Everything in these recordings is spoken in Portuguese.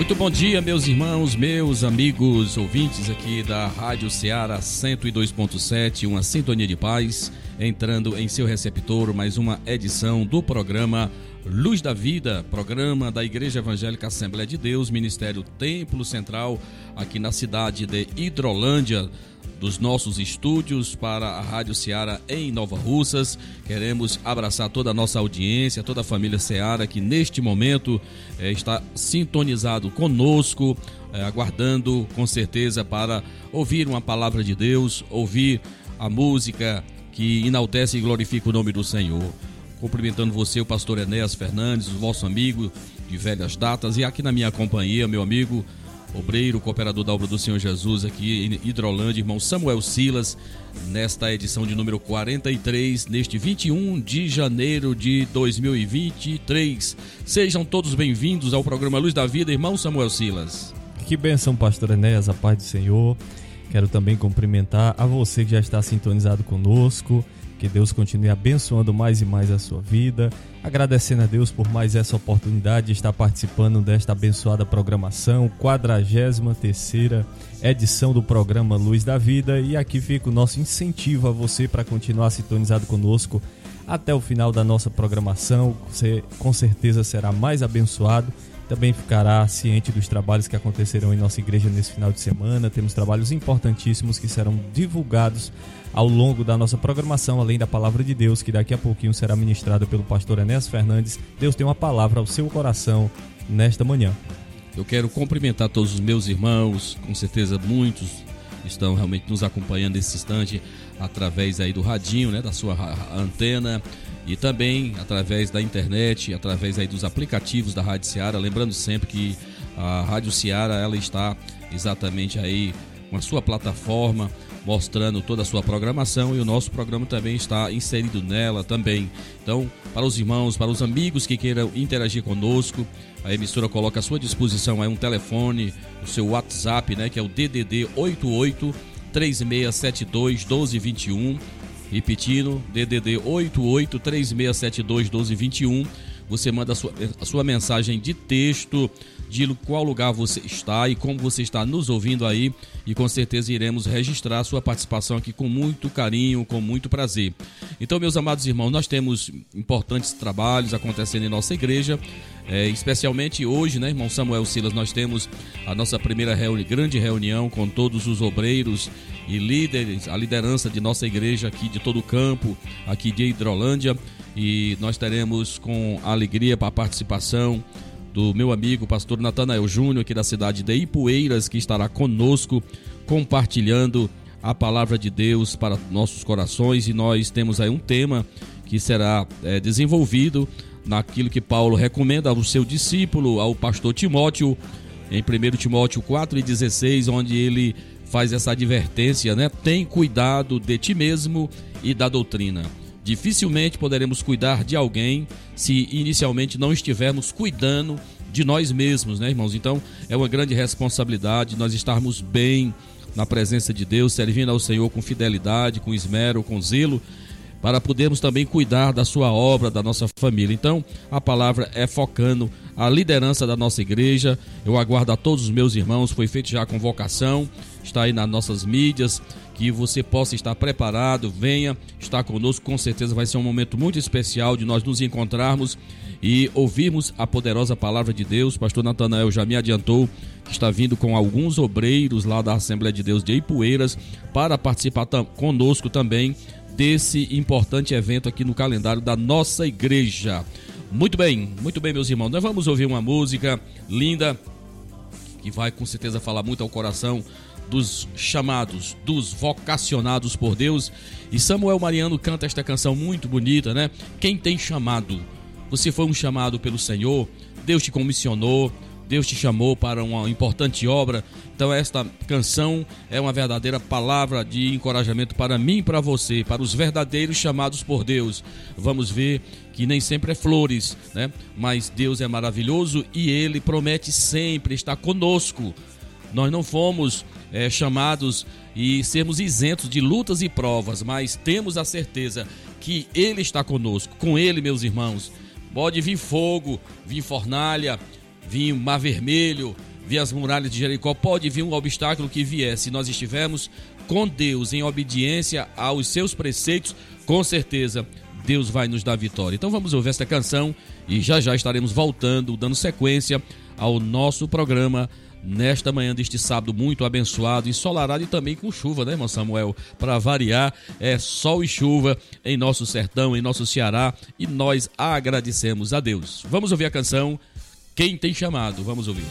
Muito bom dia, meus irmãos, meus amigos, ouvintes aqui da Rádio Ceará 102.7, uma sintonia de paz, entrando em seu receptor mais uma edição do programa Luz da Vida, programa da Igreja Evangélica Assembleia de Deus, Ministério Templo Central, aqui na cidade de Hidrolândia, dos nossos estúdios para a Rádio Ceará em Nova Russas. Queremos abraçar toda a nossa audiência, toda a família Ceará que neste momento eh, está sintonizado conosco, eh, aguardando com certeza para ouvir uma palavra de Deus, ouvir a música que enaltece e glorifica o nome do Senhor. Cumprimentando você, o pastor Enéas Fernandes, o vosso amigo de velhas datas, e aqui na minha companhia, meu amigo obreiro, cooperador da obra do Senhor Jesus aqui em Hidrolândia, irmão Samuel Silas, nesta edição de número 43, neste 21 de janeiro de 2023. Sejam todos bem-vindos ao programa Luz da Vida, irmão Samuel Silas. Que benção, pastor Enéas, a paz do Senhor. Quero também cumprimentar a você que já está sintonizado conosco. Que Deus continue abençoando mais e mais a sua vida. Agradecendo a Deus por mais essa oportunidade de estar participando desta abençoada programação, 43 edição do programa Luz da Vida. E aqui fica o nosso incentivo a você para continuar sintonizado conosco até o final da nossa programação. Você com certeza será mais abençoado também ficará ciente dos trabalhos que acontecerão em nossa igreja nesse final de semana. Temos trabalhos importantíssimos que serão divulgados ao longo da nossa programação, além da palavra de Deus, que daqui a pouquinho será ministrada pelo pastor Enéas Fernandes. Deus tem uma palavra ao seu coração nesta manhã. Eu quero cumprimentar todos os meus irmãos, com certeza muitos estão realmente nos acompanhando nesse instante através aí do radinho, né, da sua antena e também através da internet, através aí dos aplicativos da Rádio Ceará. Lembrando sempre que a Rádio Ceará ela está exatamente aí com a sua plataforma mostrando toda a sua programação e o nosso programa também está inserido nela também. Então, para os irmãos, para os amigos que queiram interagir conosco, a emissora coloca à sua disposição aí um telefone, o seu WhatsApp, né, que é o DDD 88 3672 1221 Repetindo, DDD 8836721221. Você manda a sua, a sua mensagem de texto, de qual lugar você está e como você está nos ouvindo aí. E com certeza iremos registrar sua participação aqui com muito carinho, com muito prazer. Então, meus amados irmãos, nós temos importantes trabalhos acontecendo em nossa igreja. É, especialmente hoje, né, irmão Samuel Silas, nós temos a nossa primeira reuni grande reunião com todos os obreiros e líderes, a liderança de nossa igreja aqui de todo o campo, aqui de Hidrolândia. E nós teremos com alegria para a participação do meu amigo pastor Natanael Júnior, aqui da cidade de Ipueiras, que estará conosco compartilhando a palavra de Deus para nossos corações. E nós temos aí um tema que será é, desenvolvido naquilo que Paulo recomenda ao seu discípulo, ao pastor Timóteo, em 1 Timóteo 4,16, onde ele faz essa advertência, né? Tem cuidado de ti mesmo e da doutrina. Dificilmente poderemos cuidar de alguém se inicialmente não estivermos cuidando de nós mesmos, né, irmãos? Então, é uma grande responsabilidade nós estarmos bem na presença de Deus, servindo ao Senhor com fidelidade, com esmero, com zelo, para podermos também cuidar da sua obra, da nossa família. Então, a palavra é focando a liderança da nossa igreja. Eu aguardo a todos os meus irmãos, foi feita já a convocação, está aí nas nossas mídias, que você possa estar preparado, venha estar conosco, com certeza vai ser um momento muito especial de nós nos encontrarmos e ouvirmos a poderosa palavra de Deus. Pastor Natanael já me adiantou que está vindo com alguns obreiros lá da Assembleia de Deus de Ipueiras para participar conosco também desse importante evento aqui no calendário da nossa igreja. Muito bem, muito bem, meus irmãos. Nós vamos ouvir uma música linda que vai com certeza falar muito ao coração dos chamados, dos vocacionados por Deus. E Samuel Mariano canta esta canção muito bonita, né? Quem tem chamado? Você foi um chamado pelo Senhor, Deus te comissionou, Deus te chamou para uma importante obra. Então esta canção é uma verdadeira palavra de encorajamento para mim e para você, para os verdadeiros chamados por Deus. Vamos ver que nem sempre é flores, né? Mas Deus é maravilhoso e ele promete sempre estar conosco. Nós não fomos é, chamados e sermos isentos de lutas e provas, mas temos a certeza que Ele está conosco. Com Ele, meus irmãos, pode vir fogo, vir fornalha, vir mar vermelho, vir as muralhas de Jericó, pode vir um obstáculo que vier. Se nós estivermos com Deus em obediência aos seus preceitos, com certeza Deus vai nos dar vitória. Então vamos ouvir esta canção e já já estaremos voltando, dando sequência ao nosso programa nesta manhã deste sábado muito abençoado, ensolarado e também com chuva, né, irmão Samuel? Para variar, é sol e chuva em nosso sertão, em nosso Ceará, e nós agradecemos a Deus. Vamos ouvir a canção Quem Tem Chamado. Vamos ouvir.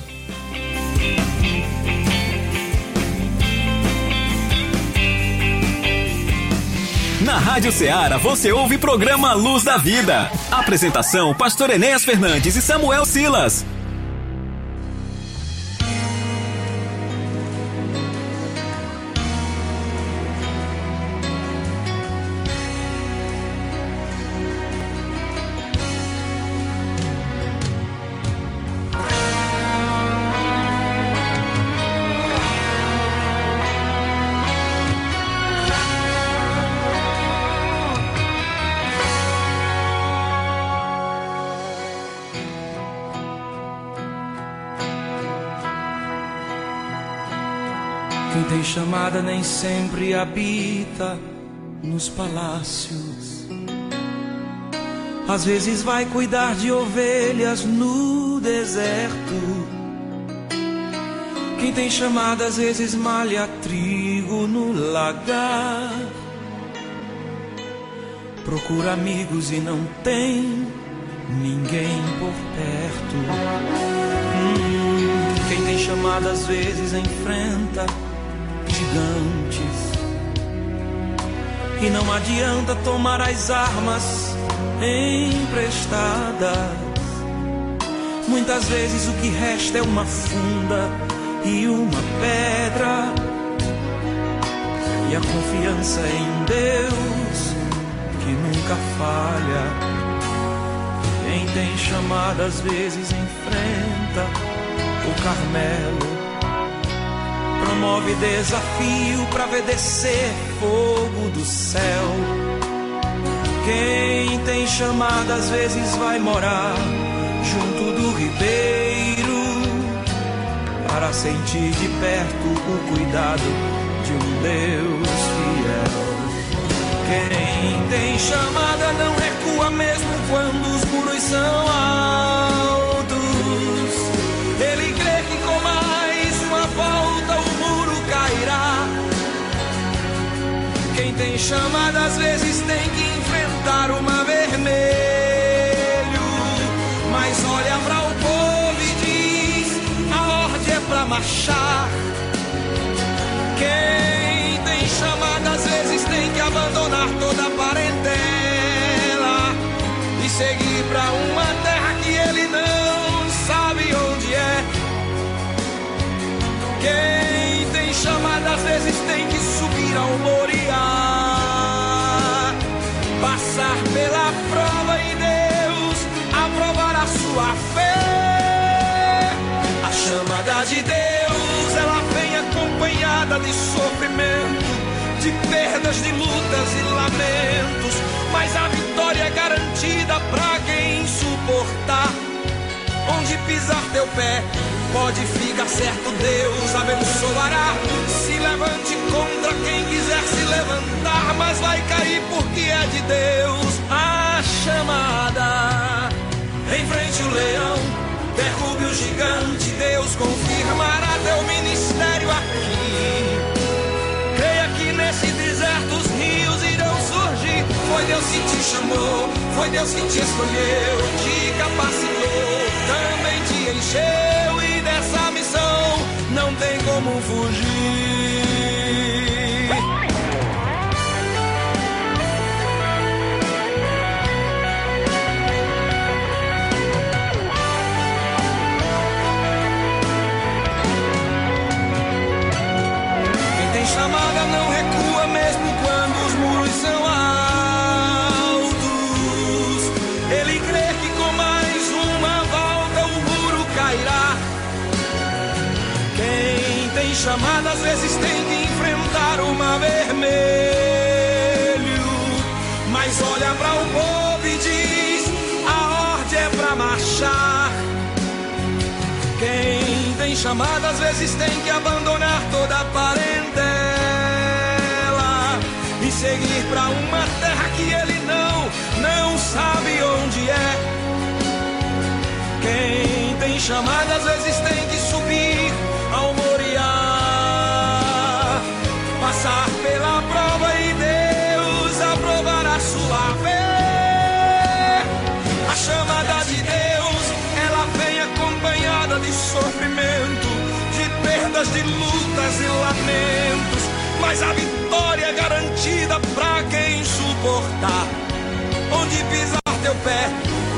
Na Rádio Ceará você ouve o programa Luz da Vida. Apresentação: Pastor Enéas Fernandes e Samuel Silas. Chamada nem sempre habita nos palácios. Às vezes vai cuidar de ovelhas no deserto. Quem tem chamada às vezes malha trigo no lagar. Procura amigos e não tem ninguém por perto. Hum, quem tem chamada às vezes enfrenta gigantes. E não adianta tomar as armas emprestadas. Muitas vezes o que resta é uma funda e uma pedra. E a confiança em Deus que nunca falha. Quem tem chamada às vezes enfrenta o Carmelo promove desafio para ver descer fogo do céu. Quem tem chamada às vezes vai morar junto do ribeiro para sentir de perto o cuidado de um Deus fiel. Quem tem chamada não recua mesmo quando os muros são altos. Tem chamada às vezes tem que enfrentar o mar vermelho. Mas olha para o povo e diz: a ordem é pra marchar. Quem tem chamada às vezes tem que abandonar toda a parentela e seguir para uma terra que ele não sabe onde é. Quem tem chamada às vezes tem que subir ao Moriá, sua fé. A chamada de Deus, ela vem acompanhada de sofrimento, de perdas, de lutas e lamentos, mas a vitória é garantida para quem suportar. Onde pisar teu pé, Pode ficar certo, Deus abençoará. Se levante contra quem quiser se levantar, mas vai cair porque é de Deus a chamada. Enfrente o leão, derrube o gigante, Deus confirmará teu ministério aqui. Creia que nesse deserto os rios irão surgir. Foi Deus que te chamou, foi Deus que te escolheu, te capacitou, Mas olha para o povo e diz: a ordem é pra marchar. Quem tem chamada às vezes tem que abandonar toda a parentela e seguir pra uma terra que ele não, não sabe onde é. Quem tem chamada às vezes tem Onde pisar teu pé,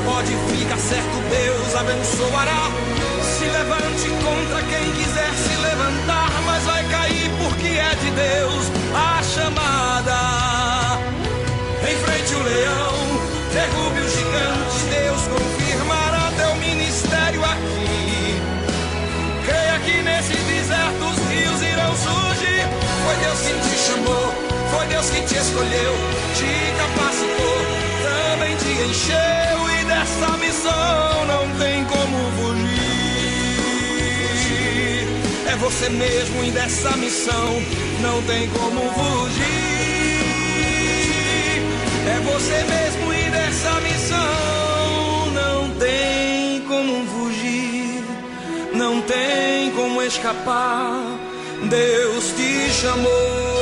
pode ficar certo, Deus abençoará. Se levante contra quem quiser se levantar, mas vai cair porque é de Deus a chamada. Enfrente o leão, derrube os gigantes, Deus confirmará teu ministério aqui. Creia que nesse deserto os rios irão surgir. Foi Deus quem te chamou, foi Deus quem te escolheu, te capacitou, também te encheu e dessa missão não tem como fugir. É você mesmo e dessa missão não tem como fugir. É você mesmo e dessa missão não tem como fugir, não tem como escapar. Deus te chamou,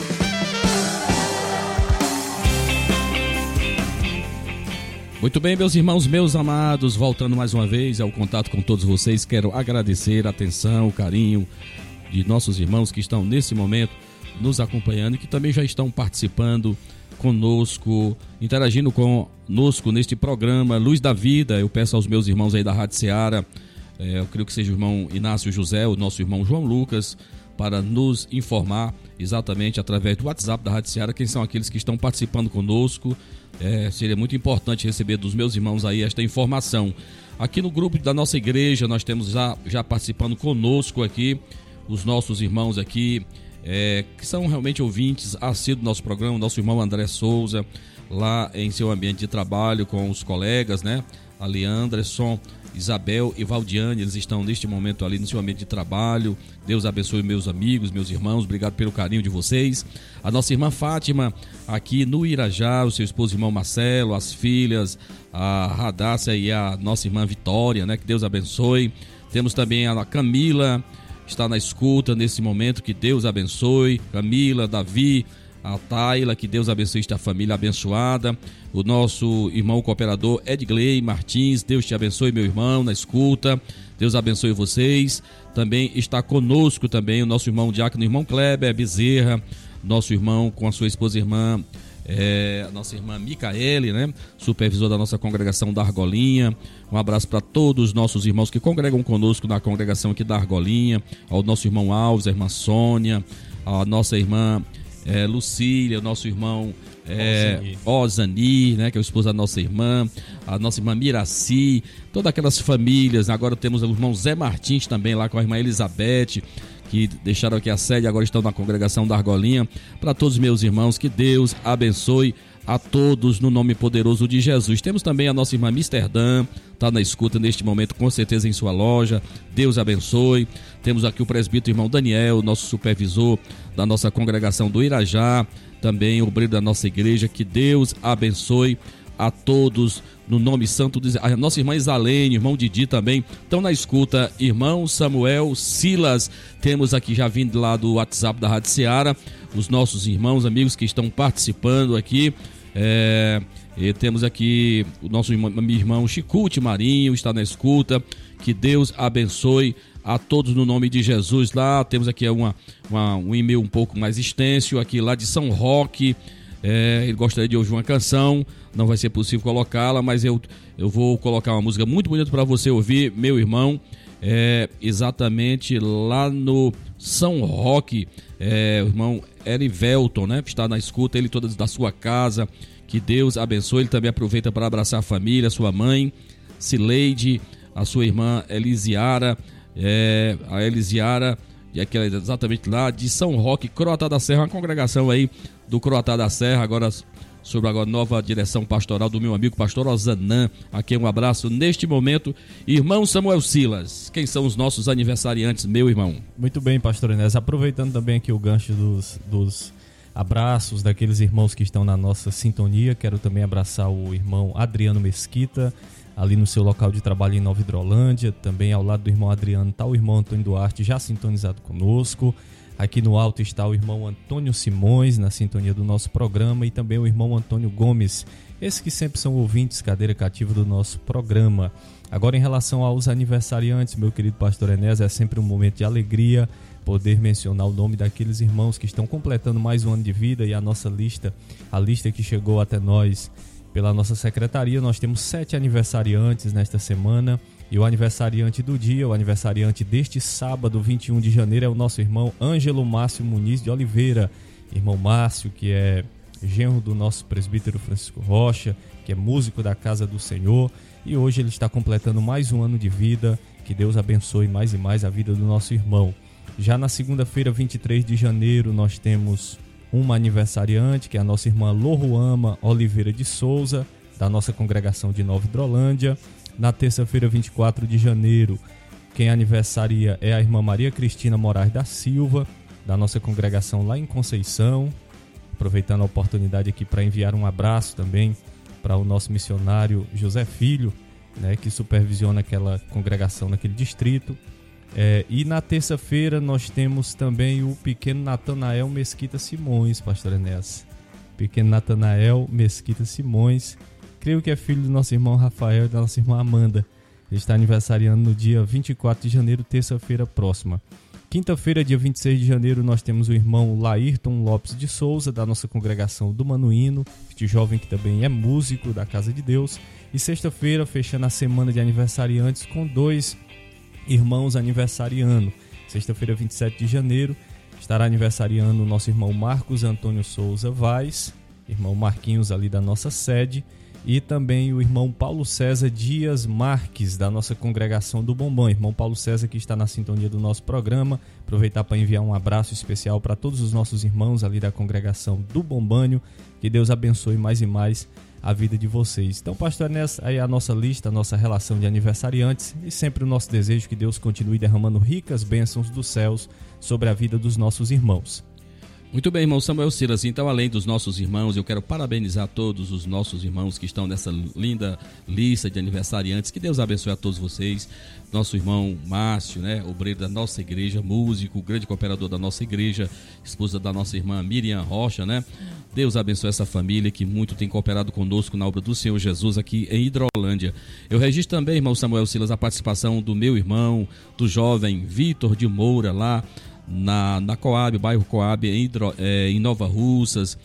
Muito bem, meus irmãos, meus amados, voltando mais uma vez ao contato com todos vocês, quero agradecer a atenção, o carinho de nossos irmãos que estão nesse momento nos acompanhando e que também já estão participando conosco, interagindo conosco neste programa Luz da Vida. Eu peço aos meus irmãos aí da Rádio Seara, eh, eu creio que seja o irmão Inácio José, o nosso irmão João Lucas, para nos informar exatamente através do WhatsApp da Rádio Seara quem são aqueles que estão participando conosco. É, seria muito importante receber dos meus irmãos aí esta informação. Aqui no grupo da nossa igreja, nós temos já, já participando conosco aqui os nossos irmãos aqui, é, que são realmente ouvintes assíduos do nosso programa, nosso irmão André Souza, lá em seu ambiente de trabalho com os colegas, né? Ali Anderson, Isabel e Valdiane, eles estão neste momento ali no seu ambiente de trabalho. Deus abençoe meus amigos, meus irmãos, obrigado pelo carinho de vocês. A nossa irmã Fátima, aqui no Irajá, o seu esposo irmão Marcelo, as filhas, a Radácia e a nossa irmã Vitória, né? Que Deus abençoe. Temos também a Camila, está na escuta nesse momento, que Deus abençoe. Camila, Davi, a Taila, que Deus abençoe esta família abençoada. O nosso irmão cooperador Edgley Martins, Deus te abençoe, meu irmão, na escuta. Deus abençoe vocês. Também está conosco também o nosso irmão diácono, irmão Kleber Bezerra, nosso irmão com a sua esposa e irmã é, a nossa irmã Micaele, né? Supervisor da nossa congregação da Argolinha. Um abraço para todos os nossos irmãos que congregam conosco na congregação aqui da Argolinha. Ao nosso irmão Alves, a irmã Sônia, a nossa irmã é, Lucília, o nosso irmão é, Ozani, né, que é o esposo da nossa irmã, a nossa irmã Miraci, todas aquelas famílias. Agora temos o irmão Zé Martins também lá com a irmã Elizabeth, que deixaram aqui a sede, agora estão na congregação da Argolinha. Para todos os meus irmãos, que Deus abençoe a todos no nome poderoso de Jesus. Temos também a nossa irmã Amsterdã, está na escuta neste momento, com certeza em sua loja. Deus abençoe. Temos aqui o presbítero irmão Daniel, nosso supervisor da nossa congregação do Irajá, também o obreiro da nossa igreja. Que Deus abençoe a todos no nome santo de a nossa irmã Isalene, irmão Didi também estão na escuta, irmão Samuel Silas, temos aqui já vindo lá do WhatsApp da Rádio Seara, os nossos irmãos, amigos que estão participando aqui, É, e temos aqui o nosso irmão, meu irmão Chicute Marinho, está na escuta. Que Deus abençoe a todos no nome de Jesus lá. Temos aqui uma, uma- um e-mail um pouco mais extenso, aqui lá de São Roque. É, ele gostaria de ouvir uma canção, não vai ser possível colocá-la, mas eu, eu vou colocar uma música muito bonita para você ouvir, meu irmão. É, exatamente lá no São Roque, é, o irmão Erivelton, né? Está na escuta, ele toda da sua casa. Que Deus abençoe. Ele também aproveita para abraçar a família, sua mãe, Cileide, a sua irmã Elisiara, é, a Elisiara, e aquela exatamente lá de São Roque, Croatá da Serra, uma congregação aí do Croatá da Serra, agora sobre a nova direção pastoral do meu amigo pastor Ozanã. Aqui um abraço neste momento. Irmão Samuel Silas, quem são os nossos aniversariantes, meu irmão? Muito bem, pastor Inés. Aproveitando também aqui o gancho dos, dos abraços daqueles irmãos que estão na nossa sintonia, quero também abraçar o irmão Adriano Mesquita, ali no seu local de trabalho em Nova Hidrolândia. Também ao lado do irmão Adriano está o irmão Antônio Duarte, já sintonizado conosco. Aqui no alto está o irmão Antônio Simões, na sintonia do nosso programa, e também o irmão Antônio Gomes, esses que sempre são ouvintes, cadeira cativa do nosso programa. Agora, em relação aos aniversariantes, meu querido pastor Enés, é sempre um momento de alegria poder mencionar o nome daqueles irmãos que estão completando mais um ano de vida e a nossa lista, a lista que chegou até nós pela nossa secretaria, nós temos sete aniversariantes nesta semana. E o aniversariante do dia, o aniversariante deste sábado, 21 de janeiro, é o nosso irmão Ângelo Márcio Muniz de Oliveira. Irmão Márcio, que é genro do nosso presbítero Francisco Rocha, que é músico da Casa do Senhor. E hoje ele está completando mais um ano de vida. Que Deus abençoe mais e mais a vida do nosso irmão. Já na segunda-feira, 23 de janeiro, nós temos uma aniversariante, que é a nossa irmã Loruama Oliveira de Souza, da nossa congregação de Nova Hidrolândia. Na terça-feira, 24 de janeiro, quem aniversaria é a irmã Maria Cristina Moraes da Silva, da nossa congregação lá em Conceição. Aproveitando a oportunidade aqui para enviar um abraço também para o nosso missionário José Filho, né, que supervisiona aquela congregação naquele distrito. É, e na terça-feira nós temos também o pequeno Natanael Mesquita Simões, pastor Enéas. Pequeno Natanael Mesquita Simões, creio que é filho do nosso irmão Rafael e da nossa irmã Amanda. Ele está aniversariando no dia 24 de janeiro, terça-feira próxima. Quinta-feira, dia 26 de janeiro, nós temos o irmão Laírton Lopes de Souza, da nossa congregação do Manuíno, este jovem que também é músico da Casa de Deus. E sexta-feira, fechando a semana de aniversariantes com dois irmãos aniversariando. Sexta-feira, 27 de janeiro, estará aniversariando o nosso irmão Marcos Antônio Souza Vaz, irmão Marquinhos ali da nossa sede, e também o irmão Paulo César Dias Marques, da nossa congregação do Bombom. Irmão Paulo César, que está na sintonia do nosso programa. Aproveitar para enviar um abraço especial para todos os nossos irmãos ali da congregação do Bombânio. Que Deus abençoe mais e mais a vida de vocês. Então, pastor, nessa aí é a nossa lista, a nossa relação de aniversariantes e sempre o nosso desejo que Deus continue derramando ricas bênçãos dos céus sobre a vida dos nossos irmãos. Muito bem, irmão Samuel Silas. Então, além dos nossos irmãos, eu quero parabenizar todos os nossos irmãos que estão nessa linda lista de aniversariantes. Que Deus abençoe a todos vocês. Nosso irmão Márcio, né, obreiro da nossa igreja, músico, grande cooperador da nossa igreja, esposa da nossa irmã Miriam Rocha, né? Deus abençoe essa família que muito tem cooperado conosco na obra do Senhor Jesus aqui em Hidrolândia. Eu registro também, irmão Samuel Silas, a participação do meu irmão, do jovem Vitor de Moura, lá na, na Coab, bairro Coab, em, é, em Nova Russas.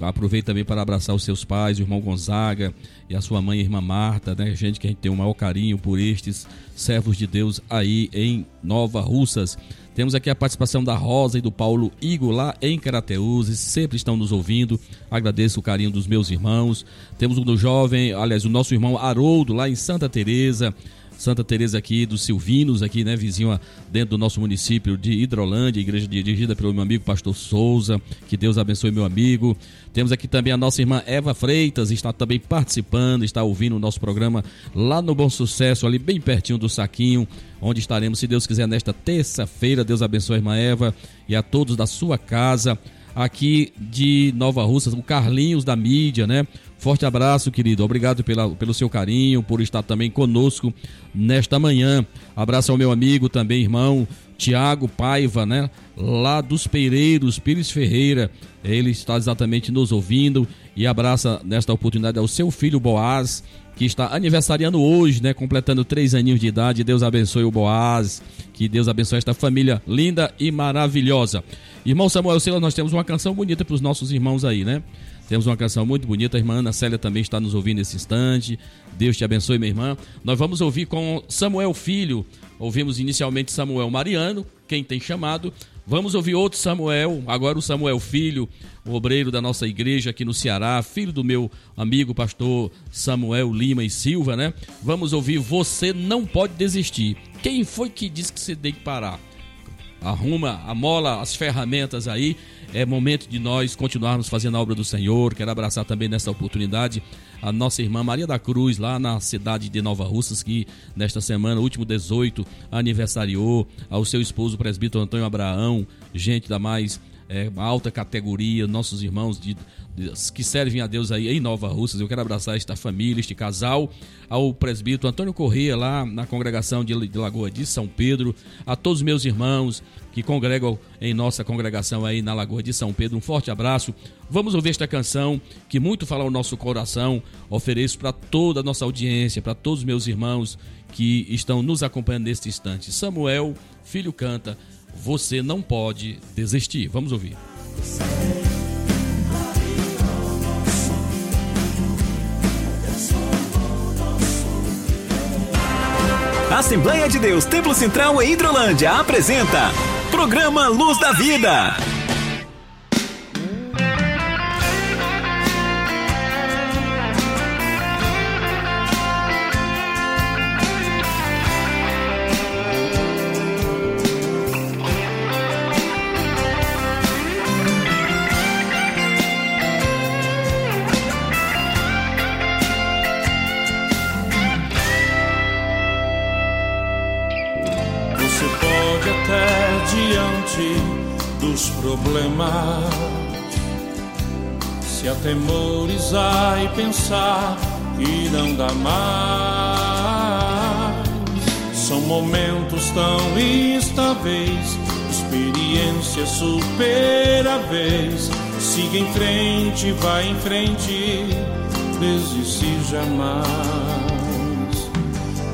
Aproveito também para abraçar os seus pais, o irmão Gonzaga e a sua mãe, a irmã Marta, né? Gente que a gente tem o maior carinho por estes servos de Deus aí em Nova Russas. Temos aqui a participação da Rosa e do Paulo Igor lá em Carateus, sempre estão nos ouvindo. Agradeço o carinho dos meus irmãos. Temos o do jovem, aliás, o nosso irmão Haroldo lá em Santa Teresa. Santa Teresa aqui dos Silvinos, aqui, né, vizinho dentro do nosso município de Hidrolândia, igreja dirigida pelo meu amigo pastor Souza. Que Deus abençoe meu amigo. Temos aqui também a nossa irmã Eva Freitas, está também participando, está ouvindo o nosso programa lá no Bom Sucesso, ali bem pertinho do Saquinho, onde estaremos, se Deus quiser, nesta terça-feira. Deus abençoe a irmã Eva e a todos da sua casa. Aqui de Nova Russas, o Carlinhos da mídia, né? Forte abraço, querido. Obrigado pela, pelo seu carinho, por estar também conosco nesta manhã. Abraço ao meu amigo também, irmão Tiago Paiva, né? Lá dos Peireiros, Pires Ferreira. Ele está exatamente nos ouvindo e abraça nesta oportunidade ao seu filho Boaz, que está aniversariando hoje, né? Completando três aninhos de idade. Deus abençoe o Boaz. Que Deus abençoe esta família linda e maravilhosa. Irmão Samuel Silas, nós temos uma canção bonita para os nossos irmãos aí, né? Temos uma canção muito bonita, a irmã Ana Célia também está nos ouvindo nesse instante. Deus te abençoe, minha irmã. Nós vamos ouvir com Samuel Filho. Ouvimos inicialmente Samuel Mariano, quem tem chamado. Vamos ouvir outro Samuel, agora o Samuel Filho, o obreiro da nossa igreja aqui no Ceará, filho do meu amigo pastor Samuel Lima e Silva, né? Vamos ouvir Você Não Pode Desistir. Quem foi que disse que você tem que parar? arruma, amola as ferramentas aí. É momento de nós continuarmos fazendo a obra do Senhor. Quero abraçar também nessa oportunidade a nossa irmã Maria da Cruz, lá na cidade de Nova Russas, que nesta semana, último 18, aniversariou. Ao seu esposo, o presbítero Antônio Abraão, gente da mais é, alta categoria, nossos irmãos de, de, que servem a Deus aí em Nova Russas. Eu quero abraçar esta família, este casal, ao presbítero Antônio Corrêa, lá na congregação de, de Lagoa de São Pedro, a todos os meus irmãos que congregam em nossa congregação aí na Lagoa de São Pedro. Um forte abraço. Vamos ouvir esta canção que muito fala ao nosso coração. Ofereço para toda a nossa audiência, para todos os meus irmãos que estão nos acompanhando neste instante. Samuel, filho canta você não pode desistir. Vamos ouvir. Assembleia de Deus Templo Central em Hidrolândia apresenta Programa Luz da Vida. Pensar que não dá mais. São momentos tão instáveis, experiência vez. Siga em frente, vai em frente, desistir jamais.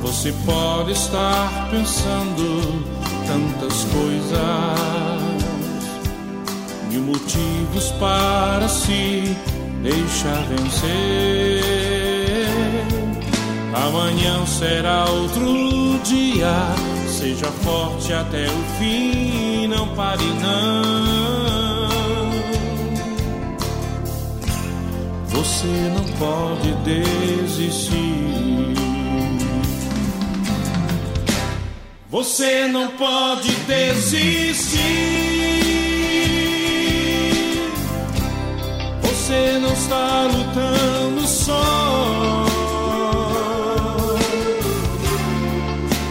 Você pode estar pensando tantas coisas, mil motivos para se deixar vencer. Amanhã será outro dia, seja forte até o fim, não pare não. Você não pode desistir. Você não pode desistir. Você não está lutando só.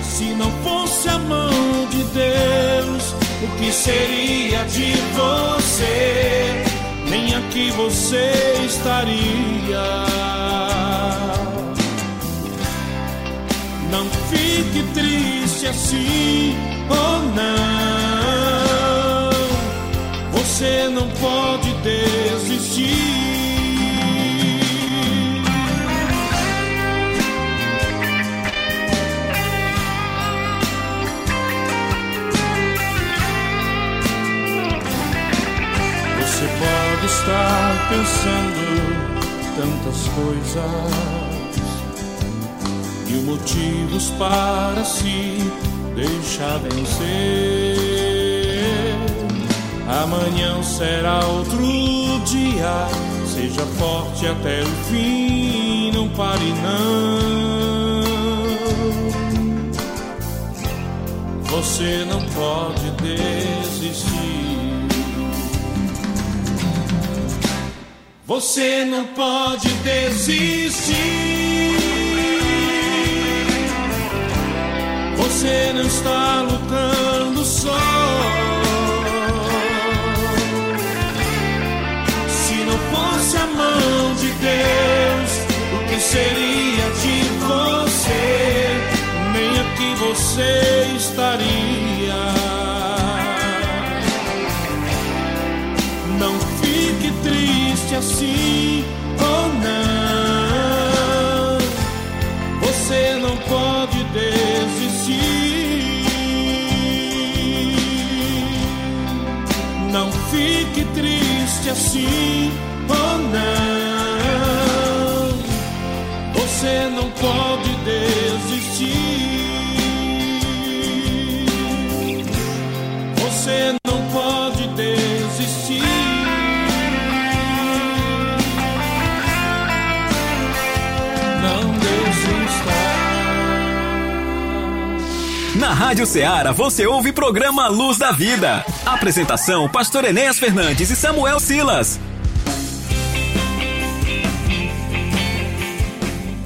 Se não fosse a mão de Deus, o que seria de você? Nem aqui você estaria. Não fique triste assim ou não. Você não pode desistir. Estar pensando tantas coisas mil motivos para se deixar vencer. Amanhã será outro dia, seja forte até o fim, não pare não. Você não pode desistir. Você não pode desistir. Você não está lutando só. Deus, o que seria de você? Nem aqui você estaria. Não fique triste assim ou não. Você não pode desistir. Não fique triste assim ou não. Você não pode desistir. Rádio Ceará você ouve programa Luz da Vida. Apresentação: Pastor Enéas Fernandes e Samuel Silas.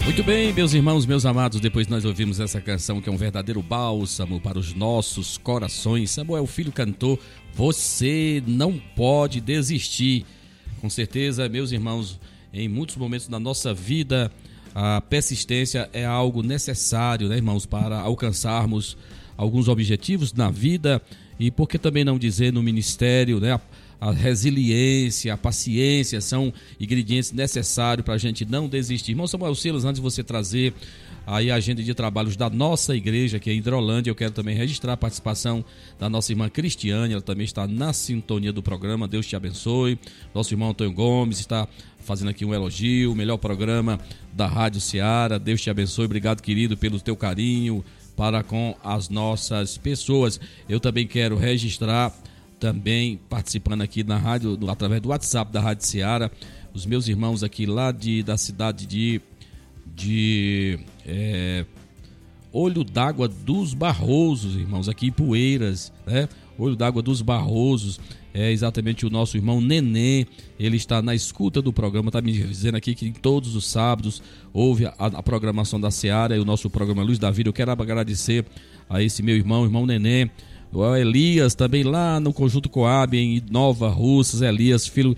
Muito bem, meus irmãos, meus amados, depois nós ouvimos essa canção que é um verdadeiro bálsamo para os nossos corações. Samuel Filho cantou Você não pode desistir. Com certeza, meus irmãos, em muitos momentos da nossa vida, a persistência é algo necessário, né, irmãos, para alcançarmos alguns objetivos na vida e por que também não dizer no ministério, né? A, resiliência, a paciência são ingredientes necessários para a gente não desistir. Irmão Samuel Silas, antes de você trazer aí a agenda de trabalhos da nossa igreja, que é Hidrolândia, eu quero também registrar a participação da nossa irmã Cristiane, ela também está na sintonia do programa, Deus te abençoe. Nosso irmão Antônio Gomes está fazendo aqui um elogio, o melhor programa da Rádio Ceará, Deus te abençoe, obrigado querido pelo teu carinho para com as nossas pessoas. Eu também quero registrar também participando aqui na rádio, através do WhatsApp da Rádio Ceará, os meus irmãos aqui lá de, da cidade de, de é, Olho d'Água dos Barrosos, irmãos, aqui em Poeiras, né? Olho d'Água dos Barrosos, é exatamente o nosso irmão Nenê, ele está na escuta do programa, está me dizendo aqui que todos os sábados houve a, a programação da Seara e o nosso programa Luz da Vida. Eu quero agradecer a esse meu irmão, irmão Nenê, o Elias, também lá no Conjunto Coab, em Nova Russas, Elias, filho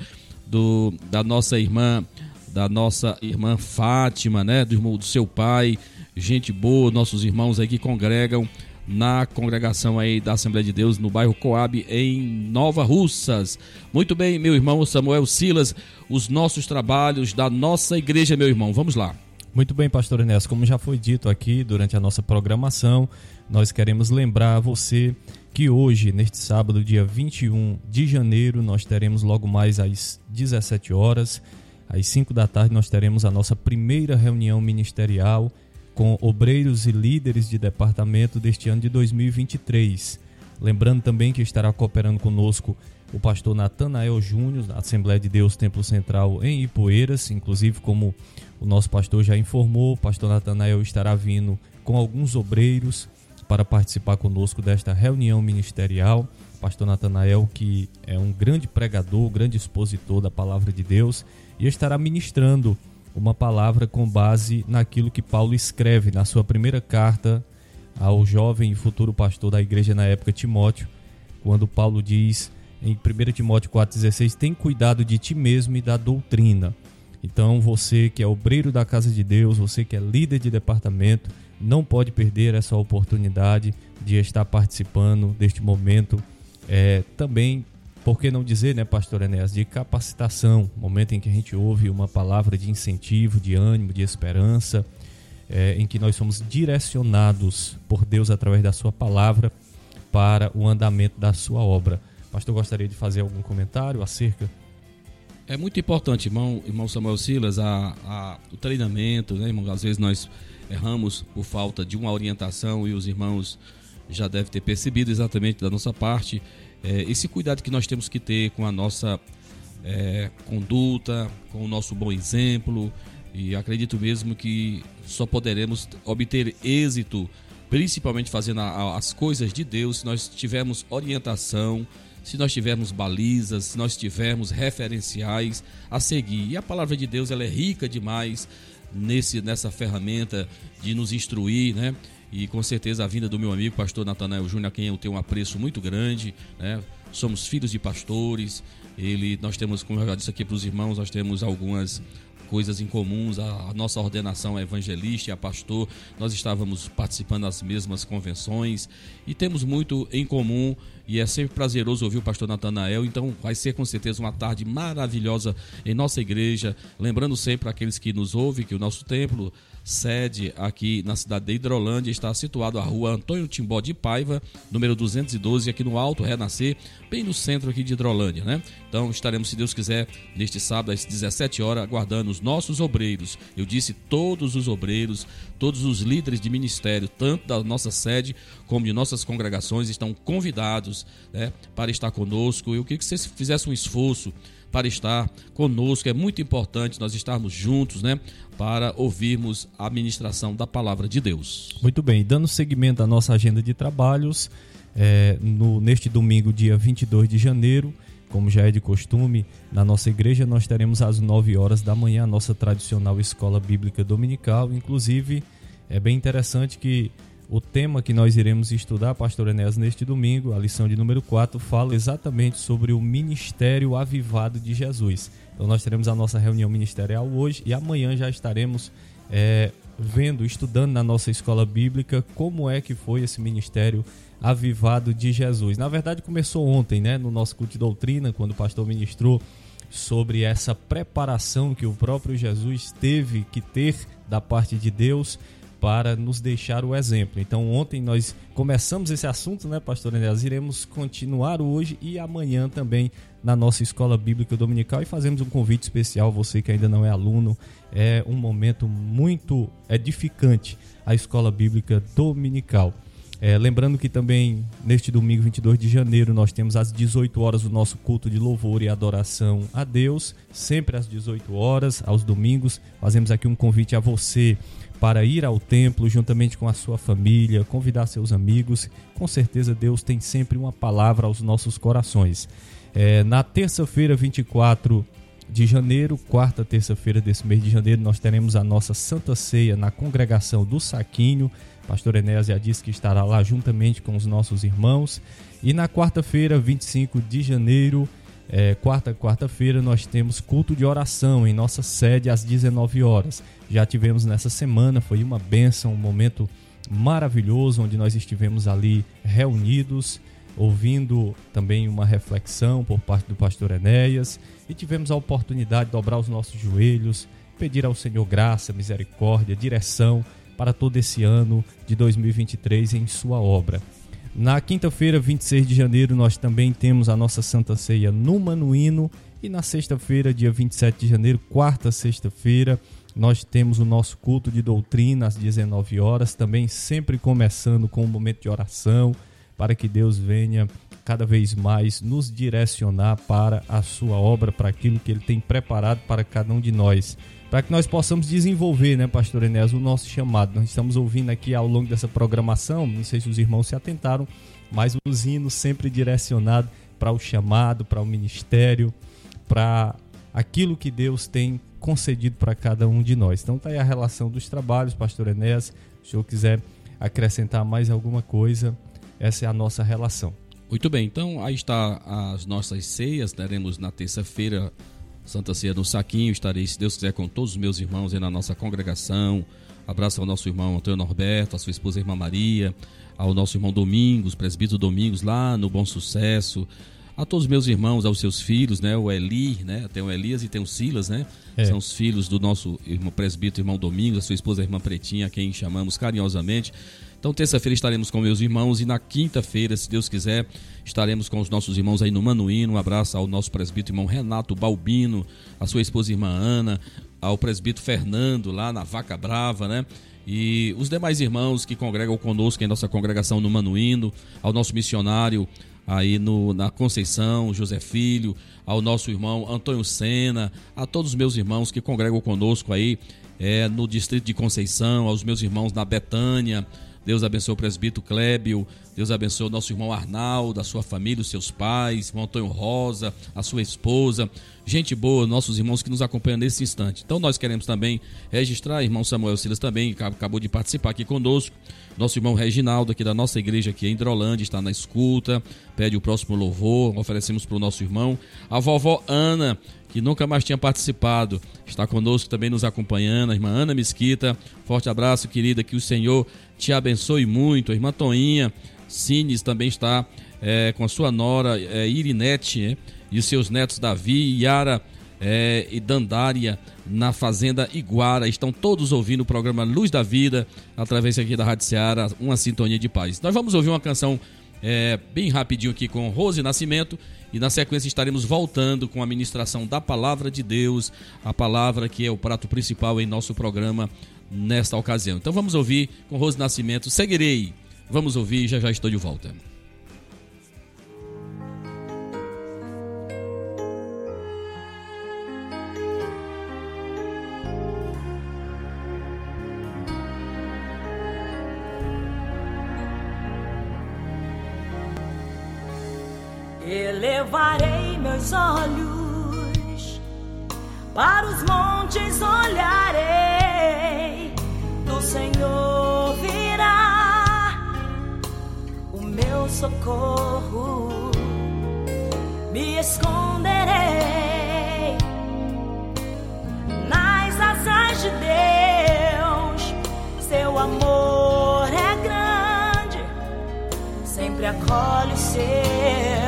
do, da nossa irmã, da nossa irmã Fátima, né? Do irmão do seu pai, gente boa, nossos irmãos aí que congregam na congregação aí da Assembleia de Deus no bairro Coab em Nova Russas. Muito bem, meu irmão Samuel Silas, os nossos trabalhos da nossa igreja, meu irmão. Vamos lá. Muito bem, pastor Inés, como já foi dito aqui durante a nossa programação, nós queremos lembrar você que hoje, neste sábado, dia 21 de janeiro, nós teremos logo mais às 17 horas, às 5 da tarde, nós teremos a nossa primeira reunião ministerial com obreiros e líderes de departamento deste ano de 2023. Lembrando também que estará cooperando conosco o pastor Natanael Júnior, da Assembleia de Deus Templo Central em Ipueiras, inclusive como o nosso pastor já informou, o pastor Natanael estará vindo com alguns obreiros para participar conosco desta reunião ministerial. Pastor Natanael, que é um grande pregador, grande expositor da palavra de Deus, e estará ministrando uma palavra com base naquilo que Paulo escreve na sua primeira carta ao jovem e futuro pastor da igreja na época, Timóteo, quando Paulo diz em 1 Timóteo 4,16: Tem cuidado de ti mesmo e da doutrina. Então, você que é obreiro da casa de Deus, você que é líder de departamento, não pode perder essa oportunidade de estar participando deste momento. É, também, por que não dizer, né, Pastor Enéas, de capacitação, momento em que a gente ouve uma palavra de incentivo, de ânimo, de esperança, é, em que nós somos direcionados por Deus através da Sua palavra para o andamento da Sua obra. Pastor, gostaria de fazer algum comentário acerca É muito importante, irmão, irmão Samuel Silas, a, a- o treinamento, né, irmão? Às vezes nós erramos por falta de uma orientação e os irmãos já devem ter percebido exatamente da nossa parte é, esse cuidado que nós temos que ter com a nossa é, conduta, com o nosso bom exemplo e acredito mesmo que só poderemos obter êxito, principalmente fazendo a- as coisas de Deus, se nós tivermos orientação, se nós tivermos balizas, se nós tivermos referenciais a seguir. E a palavra de Deus ela é rica demais nesse nessa ferramenta de nos instruir, né? E com certeza a vinda do meu amigo pastor Natanael Júnior, a quem eu tenho um apreço muito grande, né? Somos filhos de pastores. Ele nós temos, como eu já disse aqui para os irmãos, nós temos algumas coisas em comuns. A, a nossa ordenação é evangelista e a pastor. Nós estávamos participando das mesmas convenções e temos muito em comum. E é sempre prazeroso ouvir o pastor Natanael. Então, vai ser com certeza uma tarde maravilhosa em nossa igreja. Lembrando sempre aqueles que nos ouvem que o nosso templo sede aqui na cidade de Hidrolândia, está situado a rua Antônio Timbó de Paiva, número 212, aqui no Alto Renascer, bem no centro aqui de Hidrolândia, né? Então estaremos, se Deus quiser, neste sábado às 17 horas, aguardando os nossos obreiros. Eu disse todos os obreiros, todos os líderes de ministério, tanto da nossa sede como de nossas congregações, estão convidados né, para estar conosco. Eu queria que vocês fizessem um esforço para estar conosco. É muito importante nós estarmos juntos, né? Para ouvirmos a ministração da palavra de Deus. Muito bem, dando seguimento à nossa agenda de trabalhos, é, no, neste domingo, dia 22 de janeiro, como já é de costume, na nossa igreja nós teremos às 9 horas da manhã a nossa tradicional escola bíblica dominical. Inclusive, é bem interessante que o tema que nós iremos estudar, Pastor Enéas, neste domingo, a lição de número 4, fala exatamente sobre o ministério avivado de Jesus. Então, nós teremos a nossa reunião ministerial hoje e amanhã já estaremos é, vendo, estudando na nossa escola bíblica como é que foi esse ministério avivado de Jesus. Na verdade, começou ontem, né, no nosso culto de doutrina, quando o pastor ministrou sobre essa preparação que o próprio Jesus teve que ter da parte de Deus para nos deixar o exemplo. Então, ontem nós começamos esse assunto, né, pastor Enéas? Iremos continuar hoje e amanhã também na nossa escola bíblica dominical e fazemos um convite especial você que ainda não é aluno. É um momento muito edificante a escola bíblica dominical. É, lembrando que também neste domingo 22 de janeiro nós temos às 18 horas o nosso culto de louvor e adoração a Deus, sempre às 18 horas, aos domingos. Fazemos aqui um convite a você para ir ao templo juntamente com a sua família, convidar seus amigos. Com certeza Deus tem sempre uma palavra aos nossos corações. É, na terça-feira, 24 de janeiro, quarta terça-feira desse mês de janeiro, nós teremos a nossa Santa Ceia na congregação do Saquinho. Pastor Enéas já disse que estará lá juntamente com os nossos irmãos. E na quarta-feira, 25 de janeiro, é, quarta quarta-feira nós temos culto de oração em nossa sede às 19 horas. Já tivemos nessa semana, foi uma benção, um momento maravilhoso onde nós estivemos ali reunidos, ouvindo também uma reflexão por parte do pastor Enéas e tivemos a oportunidade de dobrar os nossos joelhos, pedir ao Senhor graça, misericórdia, direção para todo esse ano de 2023 em sua obra. Na quinta-feira, 26 de janeiro, nós também temos a nossa Santa Ceia no Manuíno. E na sexta-feira, dia 27 de janeiro, quarta sexta-feira, nós temos o nosso culto de doutrina às 19 horas, também sempre começando com um momento de oração, para que Deus venha cada vez mais nos direcionar para a sua obra, para aquilo que Ele tem preparado para cada um de nós para que nós possamos desenvolver, né, pastor Enéas, o nosso chamado. Nós estamos ouvindo aqui ao longo dessa programação, não sei se os irmãos se atentaram, mas os hinos sempre direcionados para o chamado, para o ministério, para aquilo que Deus tem concedido para cada um de nós. Então tá aí a relação dos trabalhos, pastor Enéas. Se o senhor quiser acrescentar mais alguma coisa, essa é a nossa relação. Muito bem, então aí está as nossas ceias, teremos na terça-feira Santa Ceia no Saquinho. Estarei, se Deus quiser, com todos os meus irmãos aí na nossa congregação. Abraço ao nosso irmão Antônio Norberto, à sua esposa Irmã Maria, ao nosso irmão Domingos, presbítero Domingos, lá no Bom Sucesso. A todos os meus irmãos, aos seus filhos, né? O Eli, né? Tem o Elias e tem o Silas, né? É. São os filhos do nosso irmão presbítero, irmão Domingos, a sua esposa, a irmã Pretinha, a quem chamamos carinhosamente. Então, terça-feira estaremos com meus irmãos e na quinta-feira, se Deus quiser, estaremos com os nossos irmãos aí no Manuíno. Um abraço ao nosso presbítero irmão Renato Balbino, a sua esposa irmã Ana, ao presbítero Fernando lá na Vaca Brava, né? E os demais irmãos que congregam conosco em nossa congregação no Manuíno, ao nosso missionário aí no, na Conceição, José Filho, ao nosso irmão Antônio Sena, a todos os meus irmãos que congregam conosco aí é, no distrito de Conceição, aos meus irmãos na Betânia, Deus abençoe o presbítero Clébio. Deus abençoe o nosso irmão Arnaldo, a sua família, os seus pais, irmão Antônio Rosa, a sua esposa. Gente boa, nossos irmãos que nos acompanham nesse instante. Então nós queremos também registrar, irmão Samuel Silas também, que acabou de participar aqui conosco. Nosso irmão Reginaldo, aqui da nossa igreja aqui em Hidrolândia, está na escuta, pede o próximo louvor, oferecemos para o nosso irmão. A vovó Ana, que nunca mais tinha participado, está conosco também nos acompanhando. A irmã Ana Mesquita, forte abraço, querida, que o Senhor te abençoe muito. A irmã Toinha Cines também está é, com a sua nora é, Irinete é, e os seus netos Davi, Yara é, e Dandária na Fazenda Iguara. Estão todos ouvindo o programa Luz da Vida através aqui da Rádio Ceará, uma sintonia de paz. Nós vamos ouvir uma canção é, bem rapidinho aqui com Rose Nascimento e na sequência estaremos voltando com a ministração da Palavra de Deus, a palavra que é o prato principal em nosso programa nesta ocasião. Então vamos ouvir com Rose Nascimento, Seguirei. Vamos ouvir, já já estou de volta. Elevarei meus olhos para os montes olharei, Senhor virá o meu socorro. Me esconderei nas asas de Deus. Seu amor é grande, sempre acolhe os seus.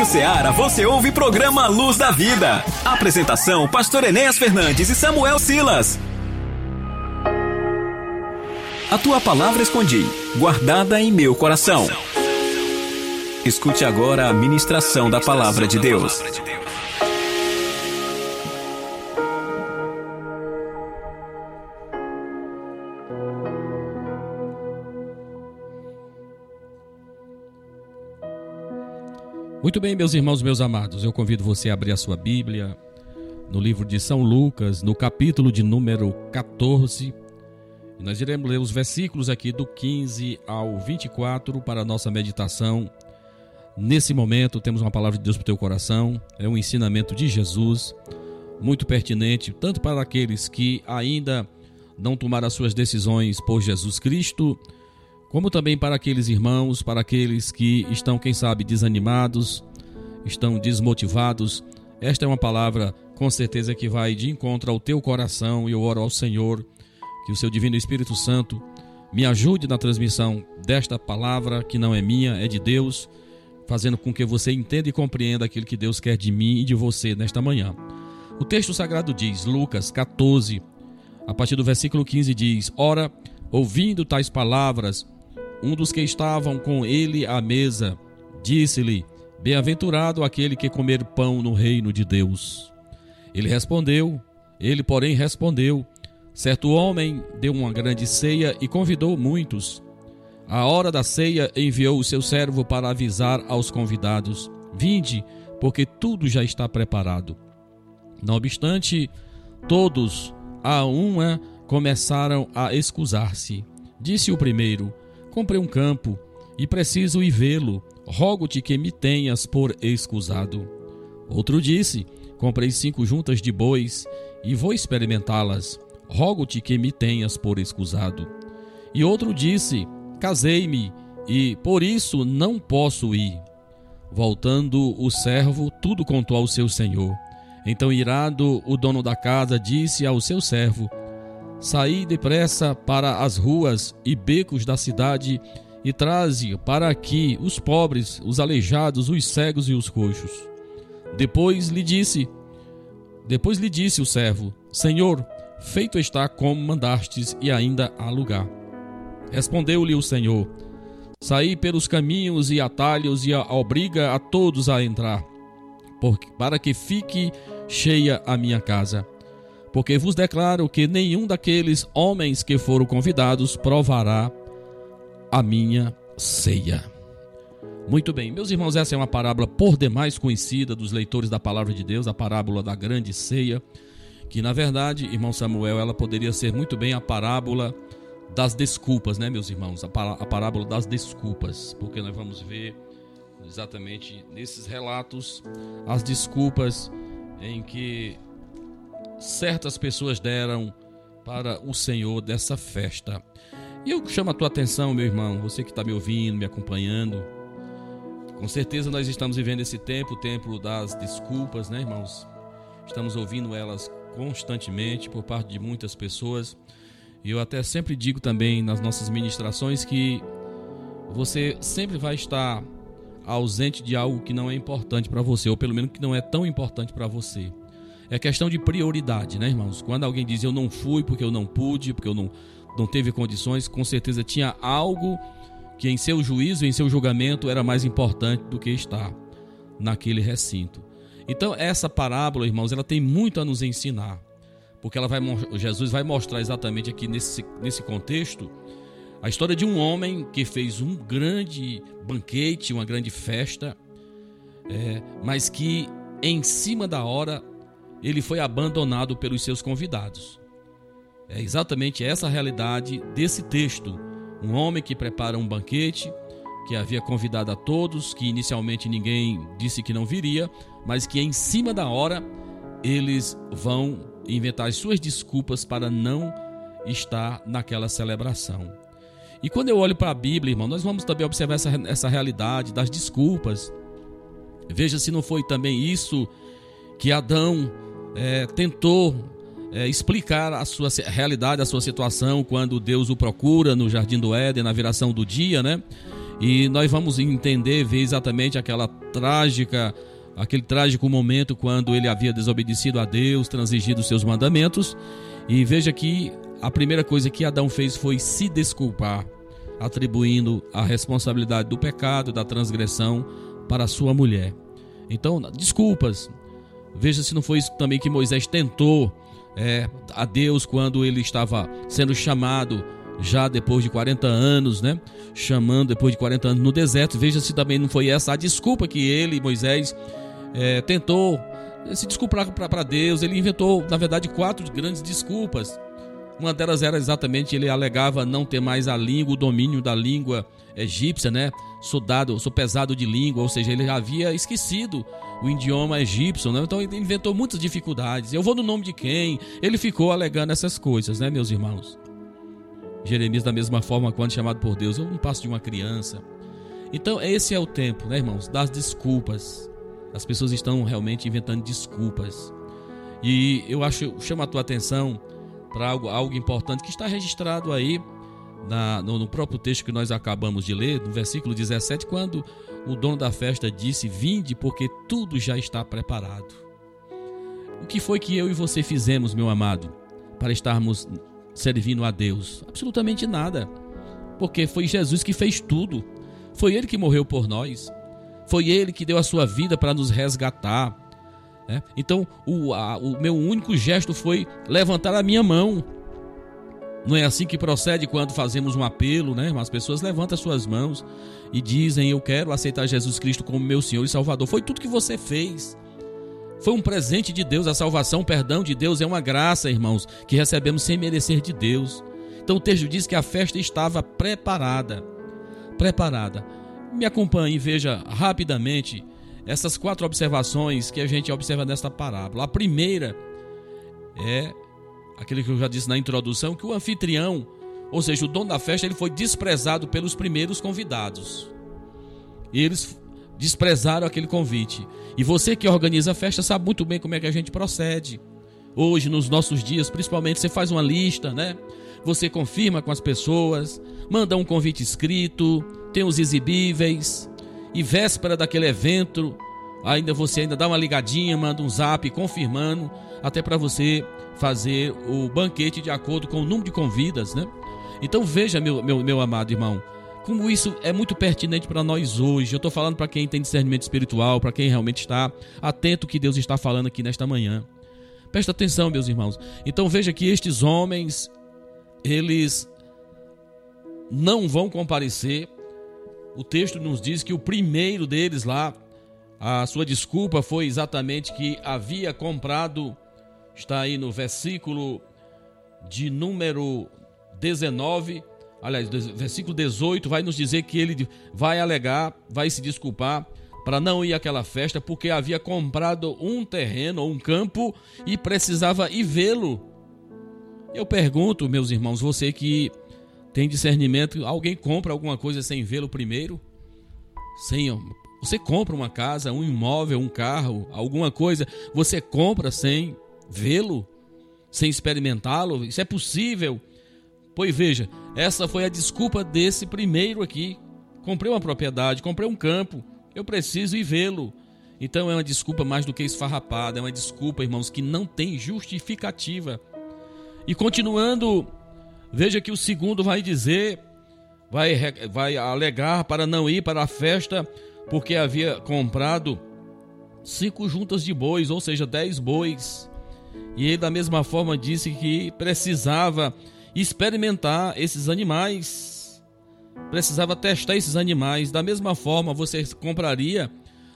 Rádio Ceará você ouve programa Luz da Vida. Apresentação: Pastor Enéas Fernandes e Samuel Silas. A tua palavra escondi, guardada em meu coração. Escute agora a ministração da palavra de Deus. Muito bem, meus irmãos, meus amados, eu convido você a abrir a sua Bíblia no livro de São Lucas, no capítulo de número 14. E nós iremos ler os versículos aqui do 15 ao 24 para a nossa meditação. Nesse momento, temos uma palavra de Deus para o teu coração, é um ensinamento de Jesus, muito pertinente, tanto para aqueles que ainda não tomaram as suas decisões por Jesus Cristo, como também para aqueles irmãos, para aqueles que estão, quem sabe, desanimados, estão desmotivados. Esta é uma palavra com certeza que vai de encontro ao teu coração e eu oro ao Senhor que o seu divino Espírito Santo Me ajude na transmissão desta palavra que não é minha, é de Deus, fazendo com que você entenda e compreenda aquilo que Deus quer de mim e de você nesta manhã. O texto sagrado diz, Lucas 14, a partir do versículo 15 diz: Ora, ouvindo tais palavras, um dos que estavam com ele à mesa disse-lhe: Bem-aventurado aquele que comer pão no reino de Deus. Ele respondeu, ele, porém, respondeu: Certo homem deu uma grande ceia e convidou muitos. À hora da ceia, enviou o seu servo para avisar aos convidados: Vinde, porque tudo já está preparado. Não obstante, todos a uma começaram a excusar-se. Disse o primeiro: Comprei um campo e preciso ir vê-lo. Rogo-te que me tenhas por excusado. Outro disse: Comprei cinco juntas de bois e vou experimentá-las. Rogo-te que me tenhas por excusado. E outro disse: Casei-me e por isso não posso ir. Voltando o servo, tudo contou ao seu senhor. Então, irado, o dono da casa disse ao seu servo: Saí depressa para as ruas e becos da cidade e traze para aqui os pobres, os aleijados, os cegos e os coxos. Depois lhe disse: Depois lhe disse o servo: Senhor, feito está como mandastes e ainda há lugar. Respondeu-lhe o Senhor: Saí pelos caminhos e atalhos e obriga a todos a entrar, porque, para que fique cheia a minha casa. Porque vos declaro que nenhum daqueles homens que foram convidados provará a minha ceia. Muito bem, meus irmãos, essa é uma parábola por demais conhecida dos leitores da palavra de Deus, a parábola da grande ceia, que na verdade, irmão Samuel, ela poderia ser muito bem a parábola das desculpas, né, meus irmãos? A, parábola das desculpas, porque nós vamos ver exatamente nesses relatos as desculpas em que certas pessoas deram para o Senhor dessa festa. E eu chamo a tua atenção, meu irmão, você que está me ouvindo, me acompanhando. Com certeza nós estamos vivendo esse tempo, o tempo das desculpas, né, irmãos? Estamos ouvindo elas constantemente por parte de muitas pessoas. E eu até sempre digo também nas nossas ministrações que você sempre vai estar ausente de algo que não é importante para você, ou pelo menos que não é tão importante para você. É questão de prioridade, né, irmãos? Quando alguém diz eu não fui porque eu não pude, porque eu não, não teve condições, com certeza tinha algo que em seu juízo, em seu julgamento, era mais importante do que estar naquele recinto. Então, essa parábola, irmãos, ela tem muito a nos ensinar porque ela vai, Jesus vai mostrar exatamente aqui nesse, nesse contexto a história de um homem que fez um grande banquete, uma grande festa, é, mas que em cima da hora ele foi abandonado pelos seus convidados. É exatamente essa a realidade desse texto. Um homem que prepara um banquete, que havia convidado a todos, que inicialmente ninguém disse que não viria, mas que em cima da hora eles vão inventar as suas desculpas para não estar naquela celebração. E quando eu olho para a Bíblia, irmão, nós vamos também observar essa, essa realidade das desculpas. Veja se não foi também isso que Adão é, tentou é, explicar a sua realidade, a sua situação, quando Deus o procura no jardim do Éden, na viração do dia, né? E nós vamos entender, ver exatamente aquela trágica aquele trágico momento quando ele havia desobedecido a Deus, transigido seus mandamentos. E veja que a primeira coisa que Adão fez foi se desculpar, atribuindo a responsabilidade do pecado, da transgressão para sua mulher. Então, desculpas. Veja se não foi isso também que Moisés tentou é, a Deus quando ele estava sendo chamado já depois de 40 anos, né? Chamando depois de 40 anos no deserto. Veja se também não foi essa a desculpa que ele, Moisés, é, tentou se desculpar para Deus. Ele inventou, na verdade, quatro grandes desculpas. Uma delas era exatamente ele alegava não ter mais a língua, o domínio da língua egípcia, né? Sou dado, sou pesado de língua, ou seja, ele havia esquecido o idioma egípcio, né? Então ele inventou muitas dificuldades. Eu vou no nome de quem? Ele ficou alegando essas coisas, né, meus irmãos? Jeremias da mesma forma quando chamado por Deus, eu não passo de uma criança. Então esse é o tempo, né, irmãos, das desculpas. As pessoas estão realmente inventando desculpas. E eu acho, chamo a tua atenção para algo, algo importante que está registrado aí na, no, no próprio texto que nós acabamos de ler, no versículo 17, quando o dono da festa disse: Vinde, porque tudo já está preparado. O que foi que eu e você fizemos, meu amado, para estarmos servindo a Deus? Absolutamente nada. Porque foi Jesus que fez tudo. Foi Ele que morreu por nós. Foi Ele que deu a sua vida para nos resgatar. Né? Então, o, a- o meu único gesto foi levantar a minha mão. Não é assim que procede quando fazemos um apelo, né? As pessoas levantam as suas mãos e dizem: Eu quero aceitar Jesus Cristo como meu Senhor e Salvador. Foi tudo que você fez. Foi um presente de Deus, a salvação, o perdão de Deus é uma graça, irmãos, que recebemos sem merecer de Deus. Então o texto diz que a festa estava preparada. Preparada. Me acompanhe e veja rapidamente essas quatro observações que a gente observa nesta parábola. A primeira é aquele que eu já disse na introdução, que o anfitrião, ou seja, o dono da festa, ele foi desprezado pelos primeiros convidados. E eles desprezaram aquele convite. E você que organiza a festa sabe muito bem como é que a gente procede. Hoje, nos nossos dias, principalmente, você faz uma lista, né? Você confirma com as pessoas, manda um convite escrito, tem os exibíveis, e véspera daquele evento, ainda você ainda dá uma ligadinha, manda um zap confirmando, até para você fazer o banquete de acordo com o número de convidas, né? Então veja, meu, meu, meu amado irmão, como isso é muito pertinente para nós hoje. Eu estou falando para quem tem discernimento espiritual, para quem realmente está atento ao que Deus está falando aqui nesta manhã. Presta atenção, meus irmãos. Então veja que estes homens, eles não vão comparecer. O texto nos diz que o primeiro deles lá, a sua desculpa foi exatamente que havia comprado, está aí no versículo de número 19, aliás, versículo 18, vai nos dizer que ele vai alegar, vai se desculpar para não ir àquela festa porque havia comprado um terreno ou um campo e precisava ir vê-lo. Eu pergunto, meus irmãos, você que tem discernimento, alguém compra alguma coisa sem vê-lo primeiro? Sem, você compra uma casa, um imóvel, um carro, alguma coisa, você compra sem vê-lo, sem experimentá-lo? Isso é possível? Pois veja, essa foi a desculpa desse primeiro aqui. Comprei uma propriedade, comprei um campo, eu preciso ir vê-lo. Então é uma desculpa mais do que esfarrapada, é uma desculpa, irmãos, que não tem justificativa. E continuando, veja que o segundo vai dizer, vai, vai alegar para não ir para a festa, porque havia comprado cinco juntas de bois, ou seja, dez bois. E ele, da mesma forma, disse que precisava experimentar esses animais, precisava testar esses animais. Da mesma forma, você compraria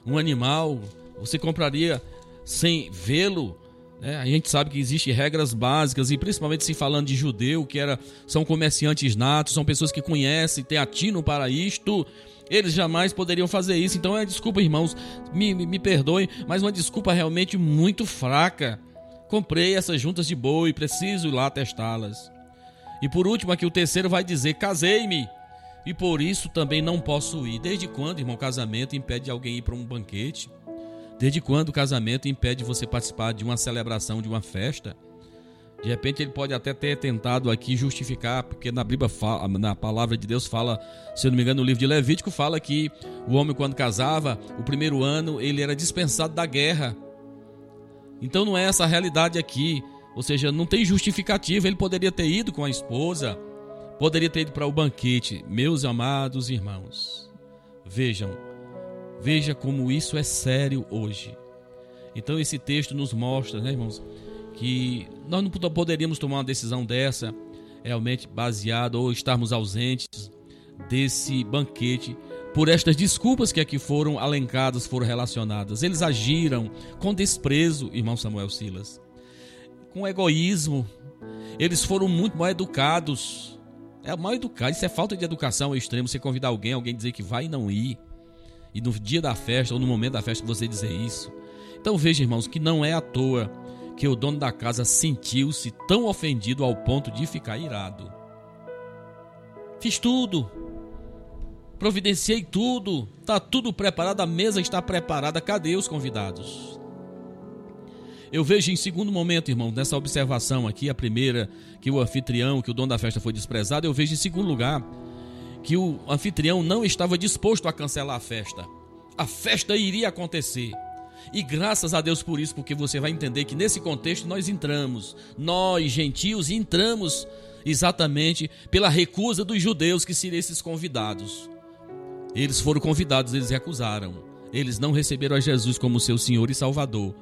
um animal, você compraria sem vê-lo. Né? A gente sabe que existem regras básicas, e principalmente se falando de judeu, que era, são comerciantes natos, são pessoas que conhecem, têm atino para isto. Eles jamais poderiam fazer isso. Então, é desculpa, irmãos, me, me, me perdoem, mas uma desculpa realmente muito fraca. Comprei essas juntas de boi, preciso ir lá testá-las. E por último, aqui o terceiro vai dizer: casei-me e por isso também não posso ir. Desde quando, irmão, casamento impede alguém ir para um banquete? Desde quando o casamento impede você participar de uma celebração, de uma festa? De repente ele pode até ter tentado aqui justificar, porque na Bíblia, fala, na palavra de Deus fala, se eu não me engano, no livro de Levítico fala que o homem quando casava, o primeiro ano ele era dispensado da guerra. Então não é essa a realidade aqui. Ou seja, não tem justificativa. Ele poderia ter ido com a esposa, poderia ter ido para o banquete. Meus amados irmãos, vejam, veja como isso é sério hoje. Então esse texto nos mostra, né, irmãos, que nós não poderíamos tomar uma decisão dessa realmente baseada ou estarmos ausentes desse banquete por estas desculpas que aqui foram alencadas, foram relacionadas. Eles agiram com desprezo, irmão Samuel Silas com egoísmo. Eles foram muito mal educados. É mal educado, isso é falta de educação extremo. Você convidar alguém, alguém dizer que vai e não ir. E no dia da festa ou no momento da festa você dizer isso. Então veja, irmãos, que não é à toa que o dono da casa sentiu-se tão ofendido ao ponto de ficar irado. Fiz tudo. Providenciei tudo. Está tudo preparado, a mesa está preparada. Cadê os convidados? Eu vejo em segundo momento, irmão, nessa observação aqui, a primeira, que o anfitrião, que o dono da festa foi desprezado, eu vejo em segundo lugar que o anfitrião não estava disposto a cancelar a festa. A festa iria acontecer. E graças a Deus por isso, porque você vai entender que nesse contexto nós entramos, nós gentios entramos exatamente pela recusa dos judeus que seriam esses convidados. Eles foram convidados, eles recusaram. Eles não receberam a Jesus como seu Senhor e Salvador.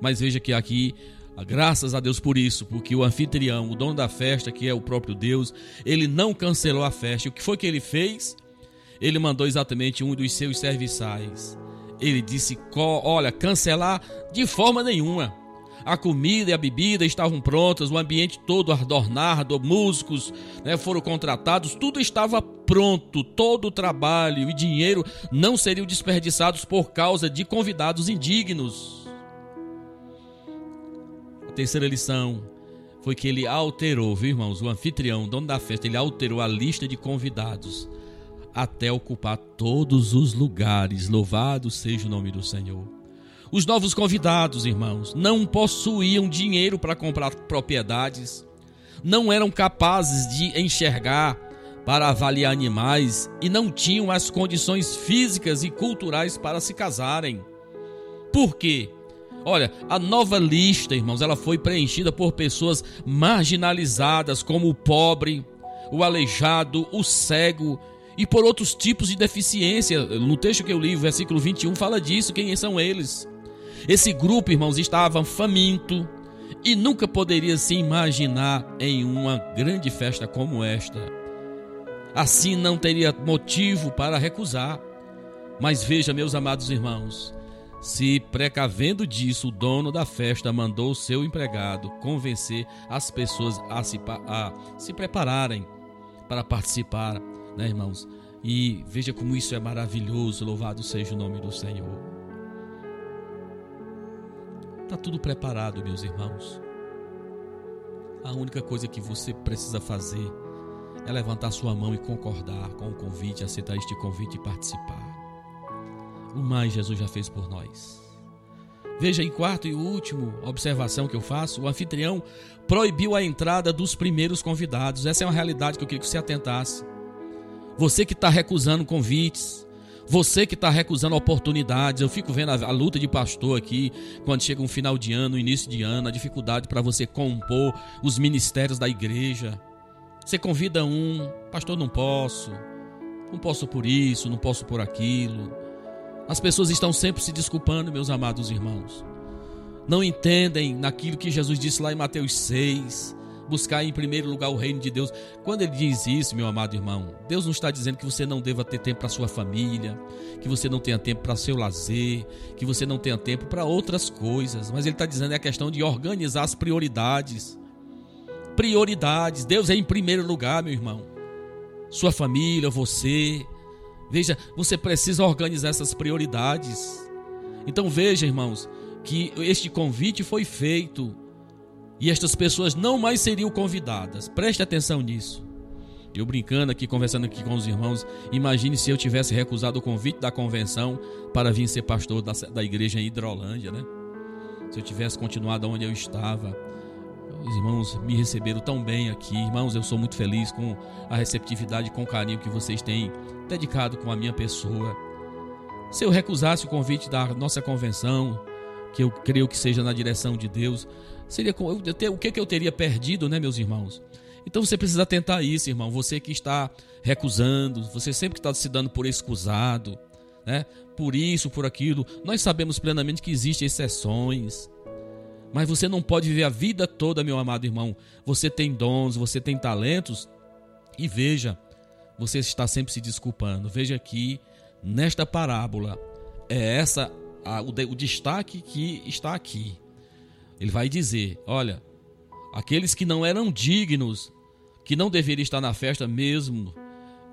Mas veja que aqui, graças a Deus por isso, porque o anfitrião, o dono da festa, que é o próprio Deus, ele não cancelou a festa. O que foi que ele fez? Ele mandou exatamente um dos seus serviçais. Ele disse: Olha, cancelar de forma nenhuma. A comida e a bebida estavam prontas, o ambiente todo adornado, músicos né, foram contratados, tudo estava pronto, todo o trabalho e dinheiro não seriam desperdiçados por causa de convidados indignos. Terceira lição foi que ele alterou, viu irmãos, o anfitrião, o dono da festa, ele alterou a lista de convidados até ocupar todos os lugares. Louvado seja o nome do Senhor. Os novos convidados, irmãos, não possuíam dinheiro para comprar propriedades, não eram capazes de enxergar para avaliar animais e não tinham as condições físicas e culturais para se casarem. Por quê? Olha, a nova lista, irmãos, ela foi preenchida por pessoas marginalizadas, como o pobre, o aleijado, o cego e por outros tipos de deficiência. No texto que eu li, o versículo 21 fala disso, quem são eles? Esse grupo, irmãos, estava faminto e nunca poderia se imaginar em uma grande festa como esta. Assim não teria motivo para recusar. Mas veja, meus amados irmãos, se precavendo disso, o dono da festa mandou o seu empregado convencer as pessoas a se, a se prepararem para participar né, irmãos? E veja como isso é maravilhoso, louvado seja o nome do Senhor. Está tudo preparado, meus irmãos. A única coisa que você precisa fazer é levantar sua mão e concordar com o convite, aceitar este convite e participar. O mais Jesus já fez por nós. Veja, em quarto e último observação que eu faço, o anfitrião proibiu a entrada dos primeiros convidados. Essa é uma realidade que eu queria que você atentasse. Você que está recusando convites, você que está recusando oportunidades. Eu fico vendo a, a, luta de pastor aqui, quando chega um final de ano, início de ano, a dificuldade para você compor os ministérios da igreja. Você convida um, pastor, não posso, não posso por isso, não posso por aquilo. As pessoas estão sempre se desculpando, meus amados irmãos. Não entendem naquilo que Jesus disse lá em Mateus 6 buscar em primeiro lugar o reino de Deus. Quando ele diz isso, meu amado irmão, Deus não está dizendo que você não deva ter tempo para sua família, que você não tenha tempo para seu lazer, que você não tenha tempo para outras coisas, mas ele está dizendo é a questão de organizar as prioridades. Prioridades. Deus é em primeiro lugar, meu irmão. Sua família, você. Veja, você precisa organizar essas prioridades. Então veja, irmãos, que este convite foi feito e estas pessoas não mais seriam convidadas. Preste atenção nisso. Eu brincando aqui, conversando aqui com os irmãos, imagine se eu tivesse recusado o convite da convenção para vir ser pastor da, da igreja em Hidrolândia, né? Se eu tivesse continuado onde eu estava. Os irmãos me receberam tão bem aqui. Irmãos, eu sou muito feliz com a receptividade, com o carinho que vocês têm dedicado com a minha pessoa. Se eu recusasse o convite da nossa convenção, que eu creio que seja na direção de Deus, seria o que, que eu teria perdido, né, meus irmãos? Então você precisa tentar isso, irmão. Você que está recusando, você sempre está se dando por excusado, né? Por isso, por aquilo. Nós sabemos plenamente que existem exceções. Mas você não pode viver a vida toda, meu amado irmão. Você tem dons, você tem talentos. E veja, você está sempre se desculpando. Veja aqui, nesta parábola, é essa a, o, o destaque que está aqui. Ele vai dizer: olha, aqueles que não eram dignos, que não deveriam estar na festa mesmo,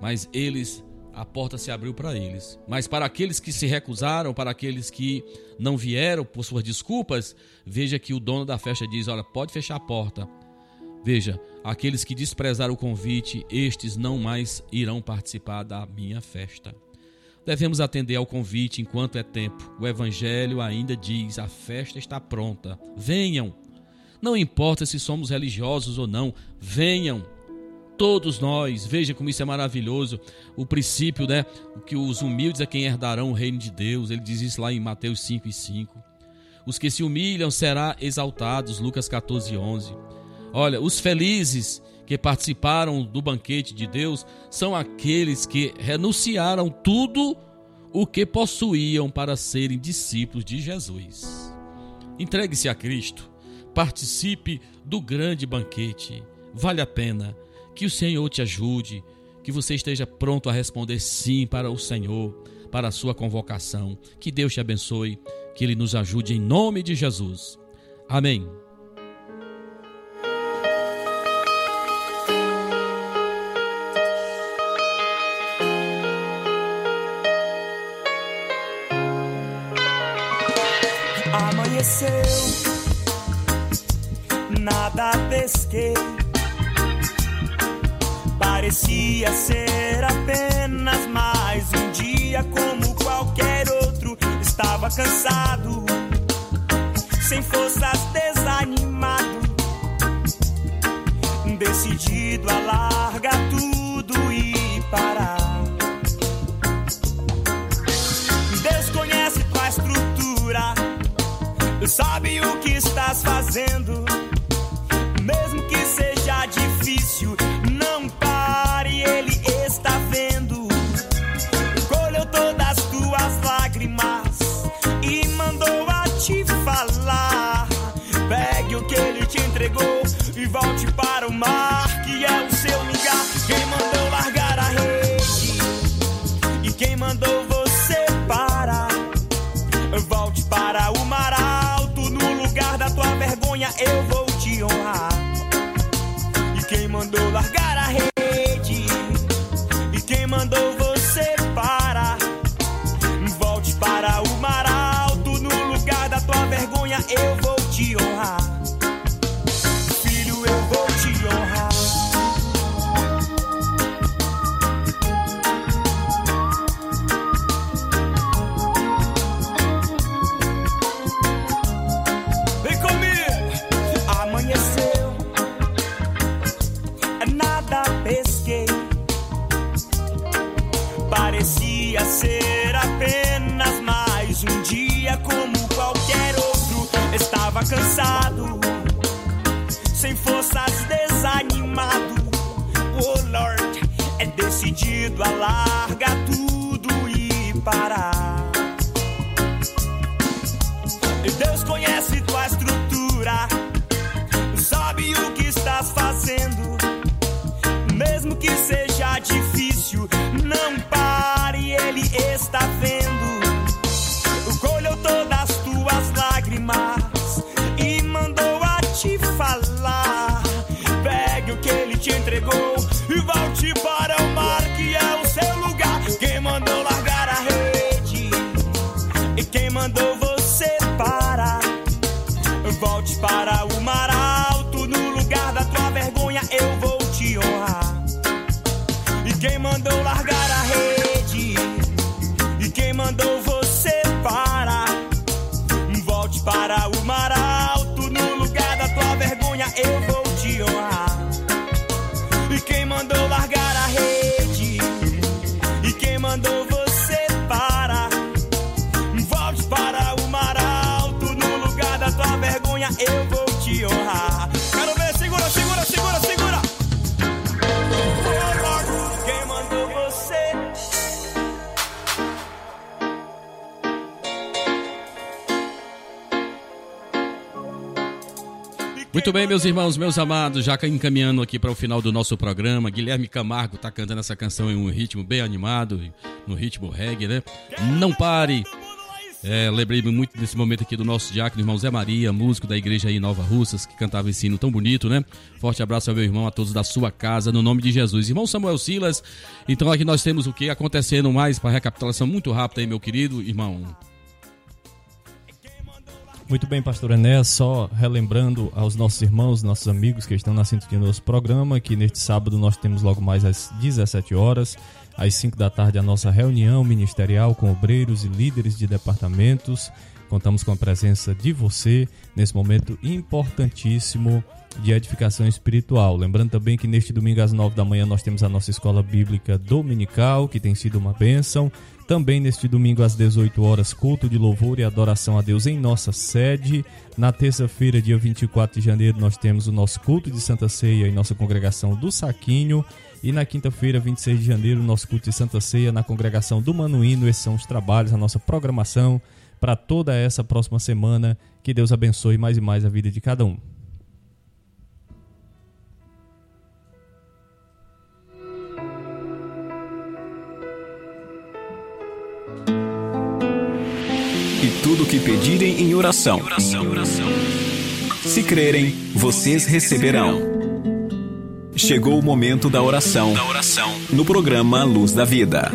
mas eles, a porta se abriu para eles. Mas para aqueles que se recusaram, para aqueles que não vieram por suas desculpas, veja que o dono da festa diz: olha, pode fechar a porta. Veja, aqueles que desprezaram o convite, estes não mais irão participar da minha festa. Devemos atender ao convite enquanto é tempo. O Evangelho ainda diz: a festa está pronta. Venham. Não importa se somos religiosos ou não, venham. Todos nós, veja como isso é maravilhoso. O princípio, né? Que os humildes é quem herdarão o reino de Deus. Ele diz isso lá em Mateus 5 e 5. Os que se humilham serão exaltados. Lucas 14 e 11. Olha, os felizes que participaram do banquete de Deus são aqueles que renunciaram tudo o que possuíam para serem discípulos de Jesus. Entregue-se a Cristo, participe do grande banquete. Vale a pena que o Senhor te ajude, que você esteja pronto a responder sim para o Senhor, para a sua convocação. Que Deus te abençoe, que Ele nos ajude em nome de Jesus. Amém. Amanheceu, nada pesquei. Parecia ser apenas mais um dia como qualquer outro. Estava cansado, sem forças, desanimado. Decidido a largar tudo e parar. Deus conhece tua estrutura, sabe o que Muito bem, meus irmãos, meus amados, já encaminhando aqui para o final do nosso programa, Guilherme Camargo está cantando essa canção em um ritmo bem animado, no ritmo reggae, né? Não pare! É, lembrei-me muito desse momento aqui do nosso diácono, irmão Zé Maria, músico da igreja aí em Nova Russas, que cantava esse hino tão bonito, né? Forte abraço ao meu irmão, a todos da sua casa, no nome de Jesus. Irmão Samuel Silas, então aqui nós temos o que acontecendo mais, para recapitulação muito rápida aí, meu querido irmão. Muito bem, pastor Enéas, só relembrando aos nossos irmãos, nossos amigos que estão na sintonia do nosso programa, que neste sábado nós temos logo mais às 17 horas Às 5 da tarde, a nossa reunião ministerial com obreiros e líderes de departamentos. Contamos com a presença de você nesse momento importantíssimo de edificação espiritual. Lembrando também que neste domingo às 9 da manhã nós temos a nossa escola bíblica dominical, que tem sido uma bênção. Também neste domingo às 18 horas, culto de louvor e adoração a Deus em nossa sede. Na terça-feira, dia 24 de janeiro, nós temos o nosso culto de Santa Ceia em nossa congregação do Saquinho. E na quinta-feira, 26 de janeiro, nosso culto de Santa Ceia na congregação do Manuíno. Esses são os trabalhos, a nossa programação para toda essa próxima semana. Que Deus abençoe mais e mais a vida de cada um. Tudo o que pedirem em oração. Se crerem, vocês receberão. Chegou o momento da oração. No programa Luz da Vida.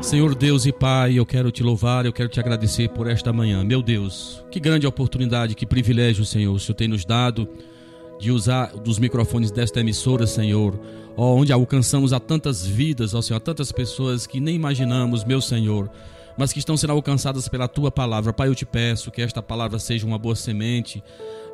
Senhor Deus e Pai, eu quero te louvar, eu quero te agradecer por esta manhã. Meu Deus, que grande oportunidade, que privilégio, Senhor, o Senhor tem nos dado de usar dos microfones desta emissora, Senhor, ó, onde alcançamos a tantas vidas, ó Senhor, a tantas pessoas que nem imaginamos, meu Senhor, mas que estão sendo alcançadas pela tua palavra. Pai, eu te peço que esta palavra seja uma boa semente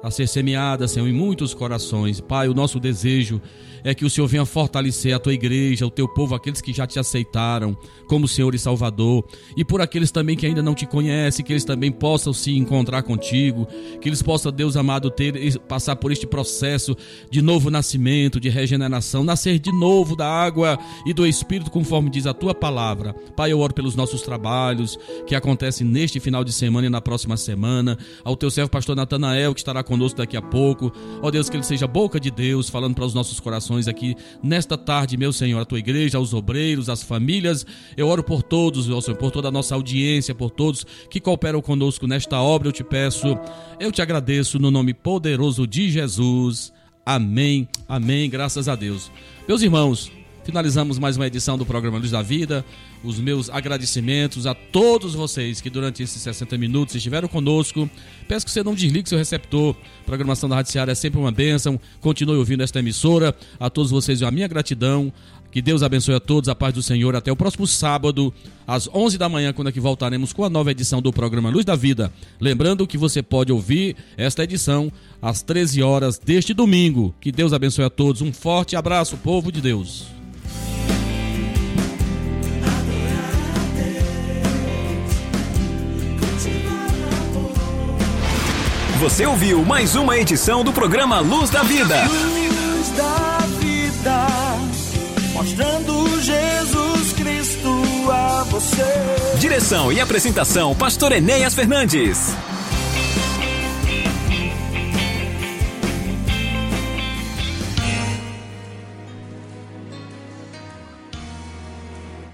a ser semeada, Senhor, em muitos corações. Pai, o nosso desejo é que o Senhor venha fortalecer a tua igreja, o teu povo, aqueles que já te aceitaram como Senhor e Salvador, e por aqueles também que ainda não te conhecem, que eles também possam se encontrar contigo, que eles possam, Deus amado, ter passar por este processo de novo nascimento, de regeneração, nascer de novo da água e do Espírito, conforme diz a tua palavra. Pai, eu oro pelos nossos trabalhos que acontecem neste final de semana e na próxima semana, ao teu servo pastor Natanael, que estará conosco daqui a pouco. Ó Deus, que ele seja boca de Deus, falando para os nossos corações aqui nesta tarde, meu Senhor, a tua igreja, aos obreiros, às famílias. Eu oro por todos, meu Senhor, por toda a nossa audiência, por todos que cooperam conosco nesta obra. Eu te peço, eu te agradeço no nome poderoso de Jesus. Amém, amém, graças a Deus. Meus irmãos, finalizamos mais uma edição do programa Luz da Vida. Os meus agradecimentos a todos vocês que durante esses 60 minutos estiveram conosco. Peço que você não desligue seu receptor. A programação da Rádio Seara é sempre uma bênção. Continue ouvindo esta emissora. A todos vocês, a minha gratidão. Que Deus abençoe a todos, a paz do Senhor. Até o próximo sábado, às 11 da manhã, quando aqui voltaremos com a nova edição do programa Luz da Vida. Lembrando que você pode ouvir esta edição às 13 horas deste domingo. Que Deus abençoe a todos. Um forte abraço, povo de Deus. Você ouviu mais uma edição do programa Luz da Vida. Luz da vida, mostrando Jesus Cristo a você. Direção e apresentação: Pastor Enéas Fernandes.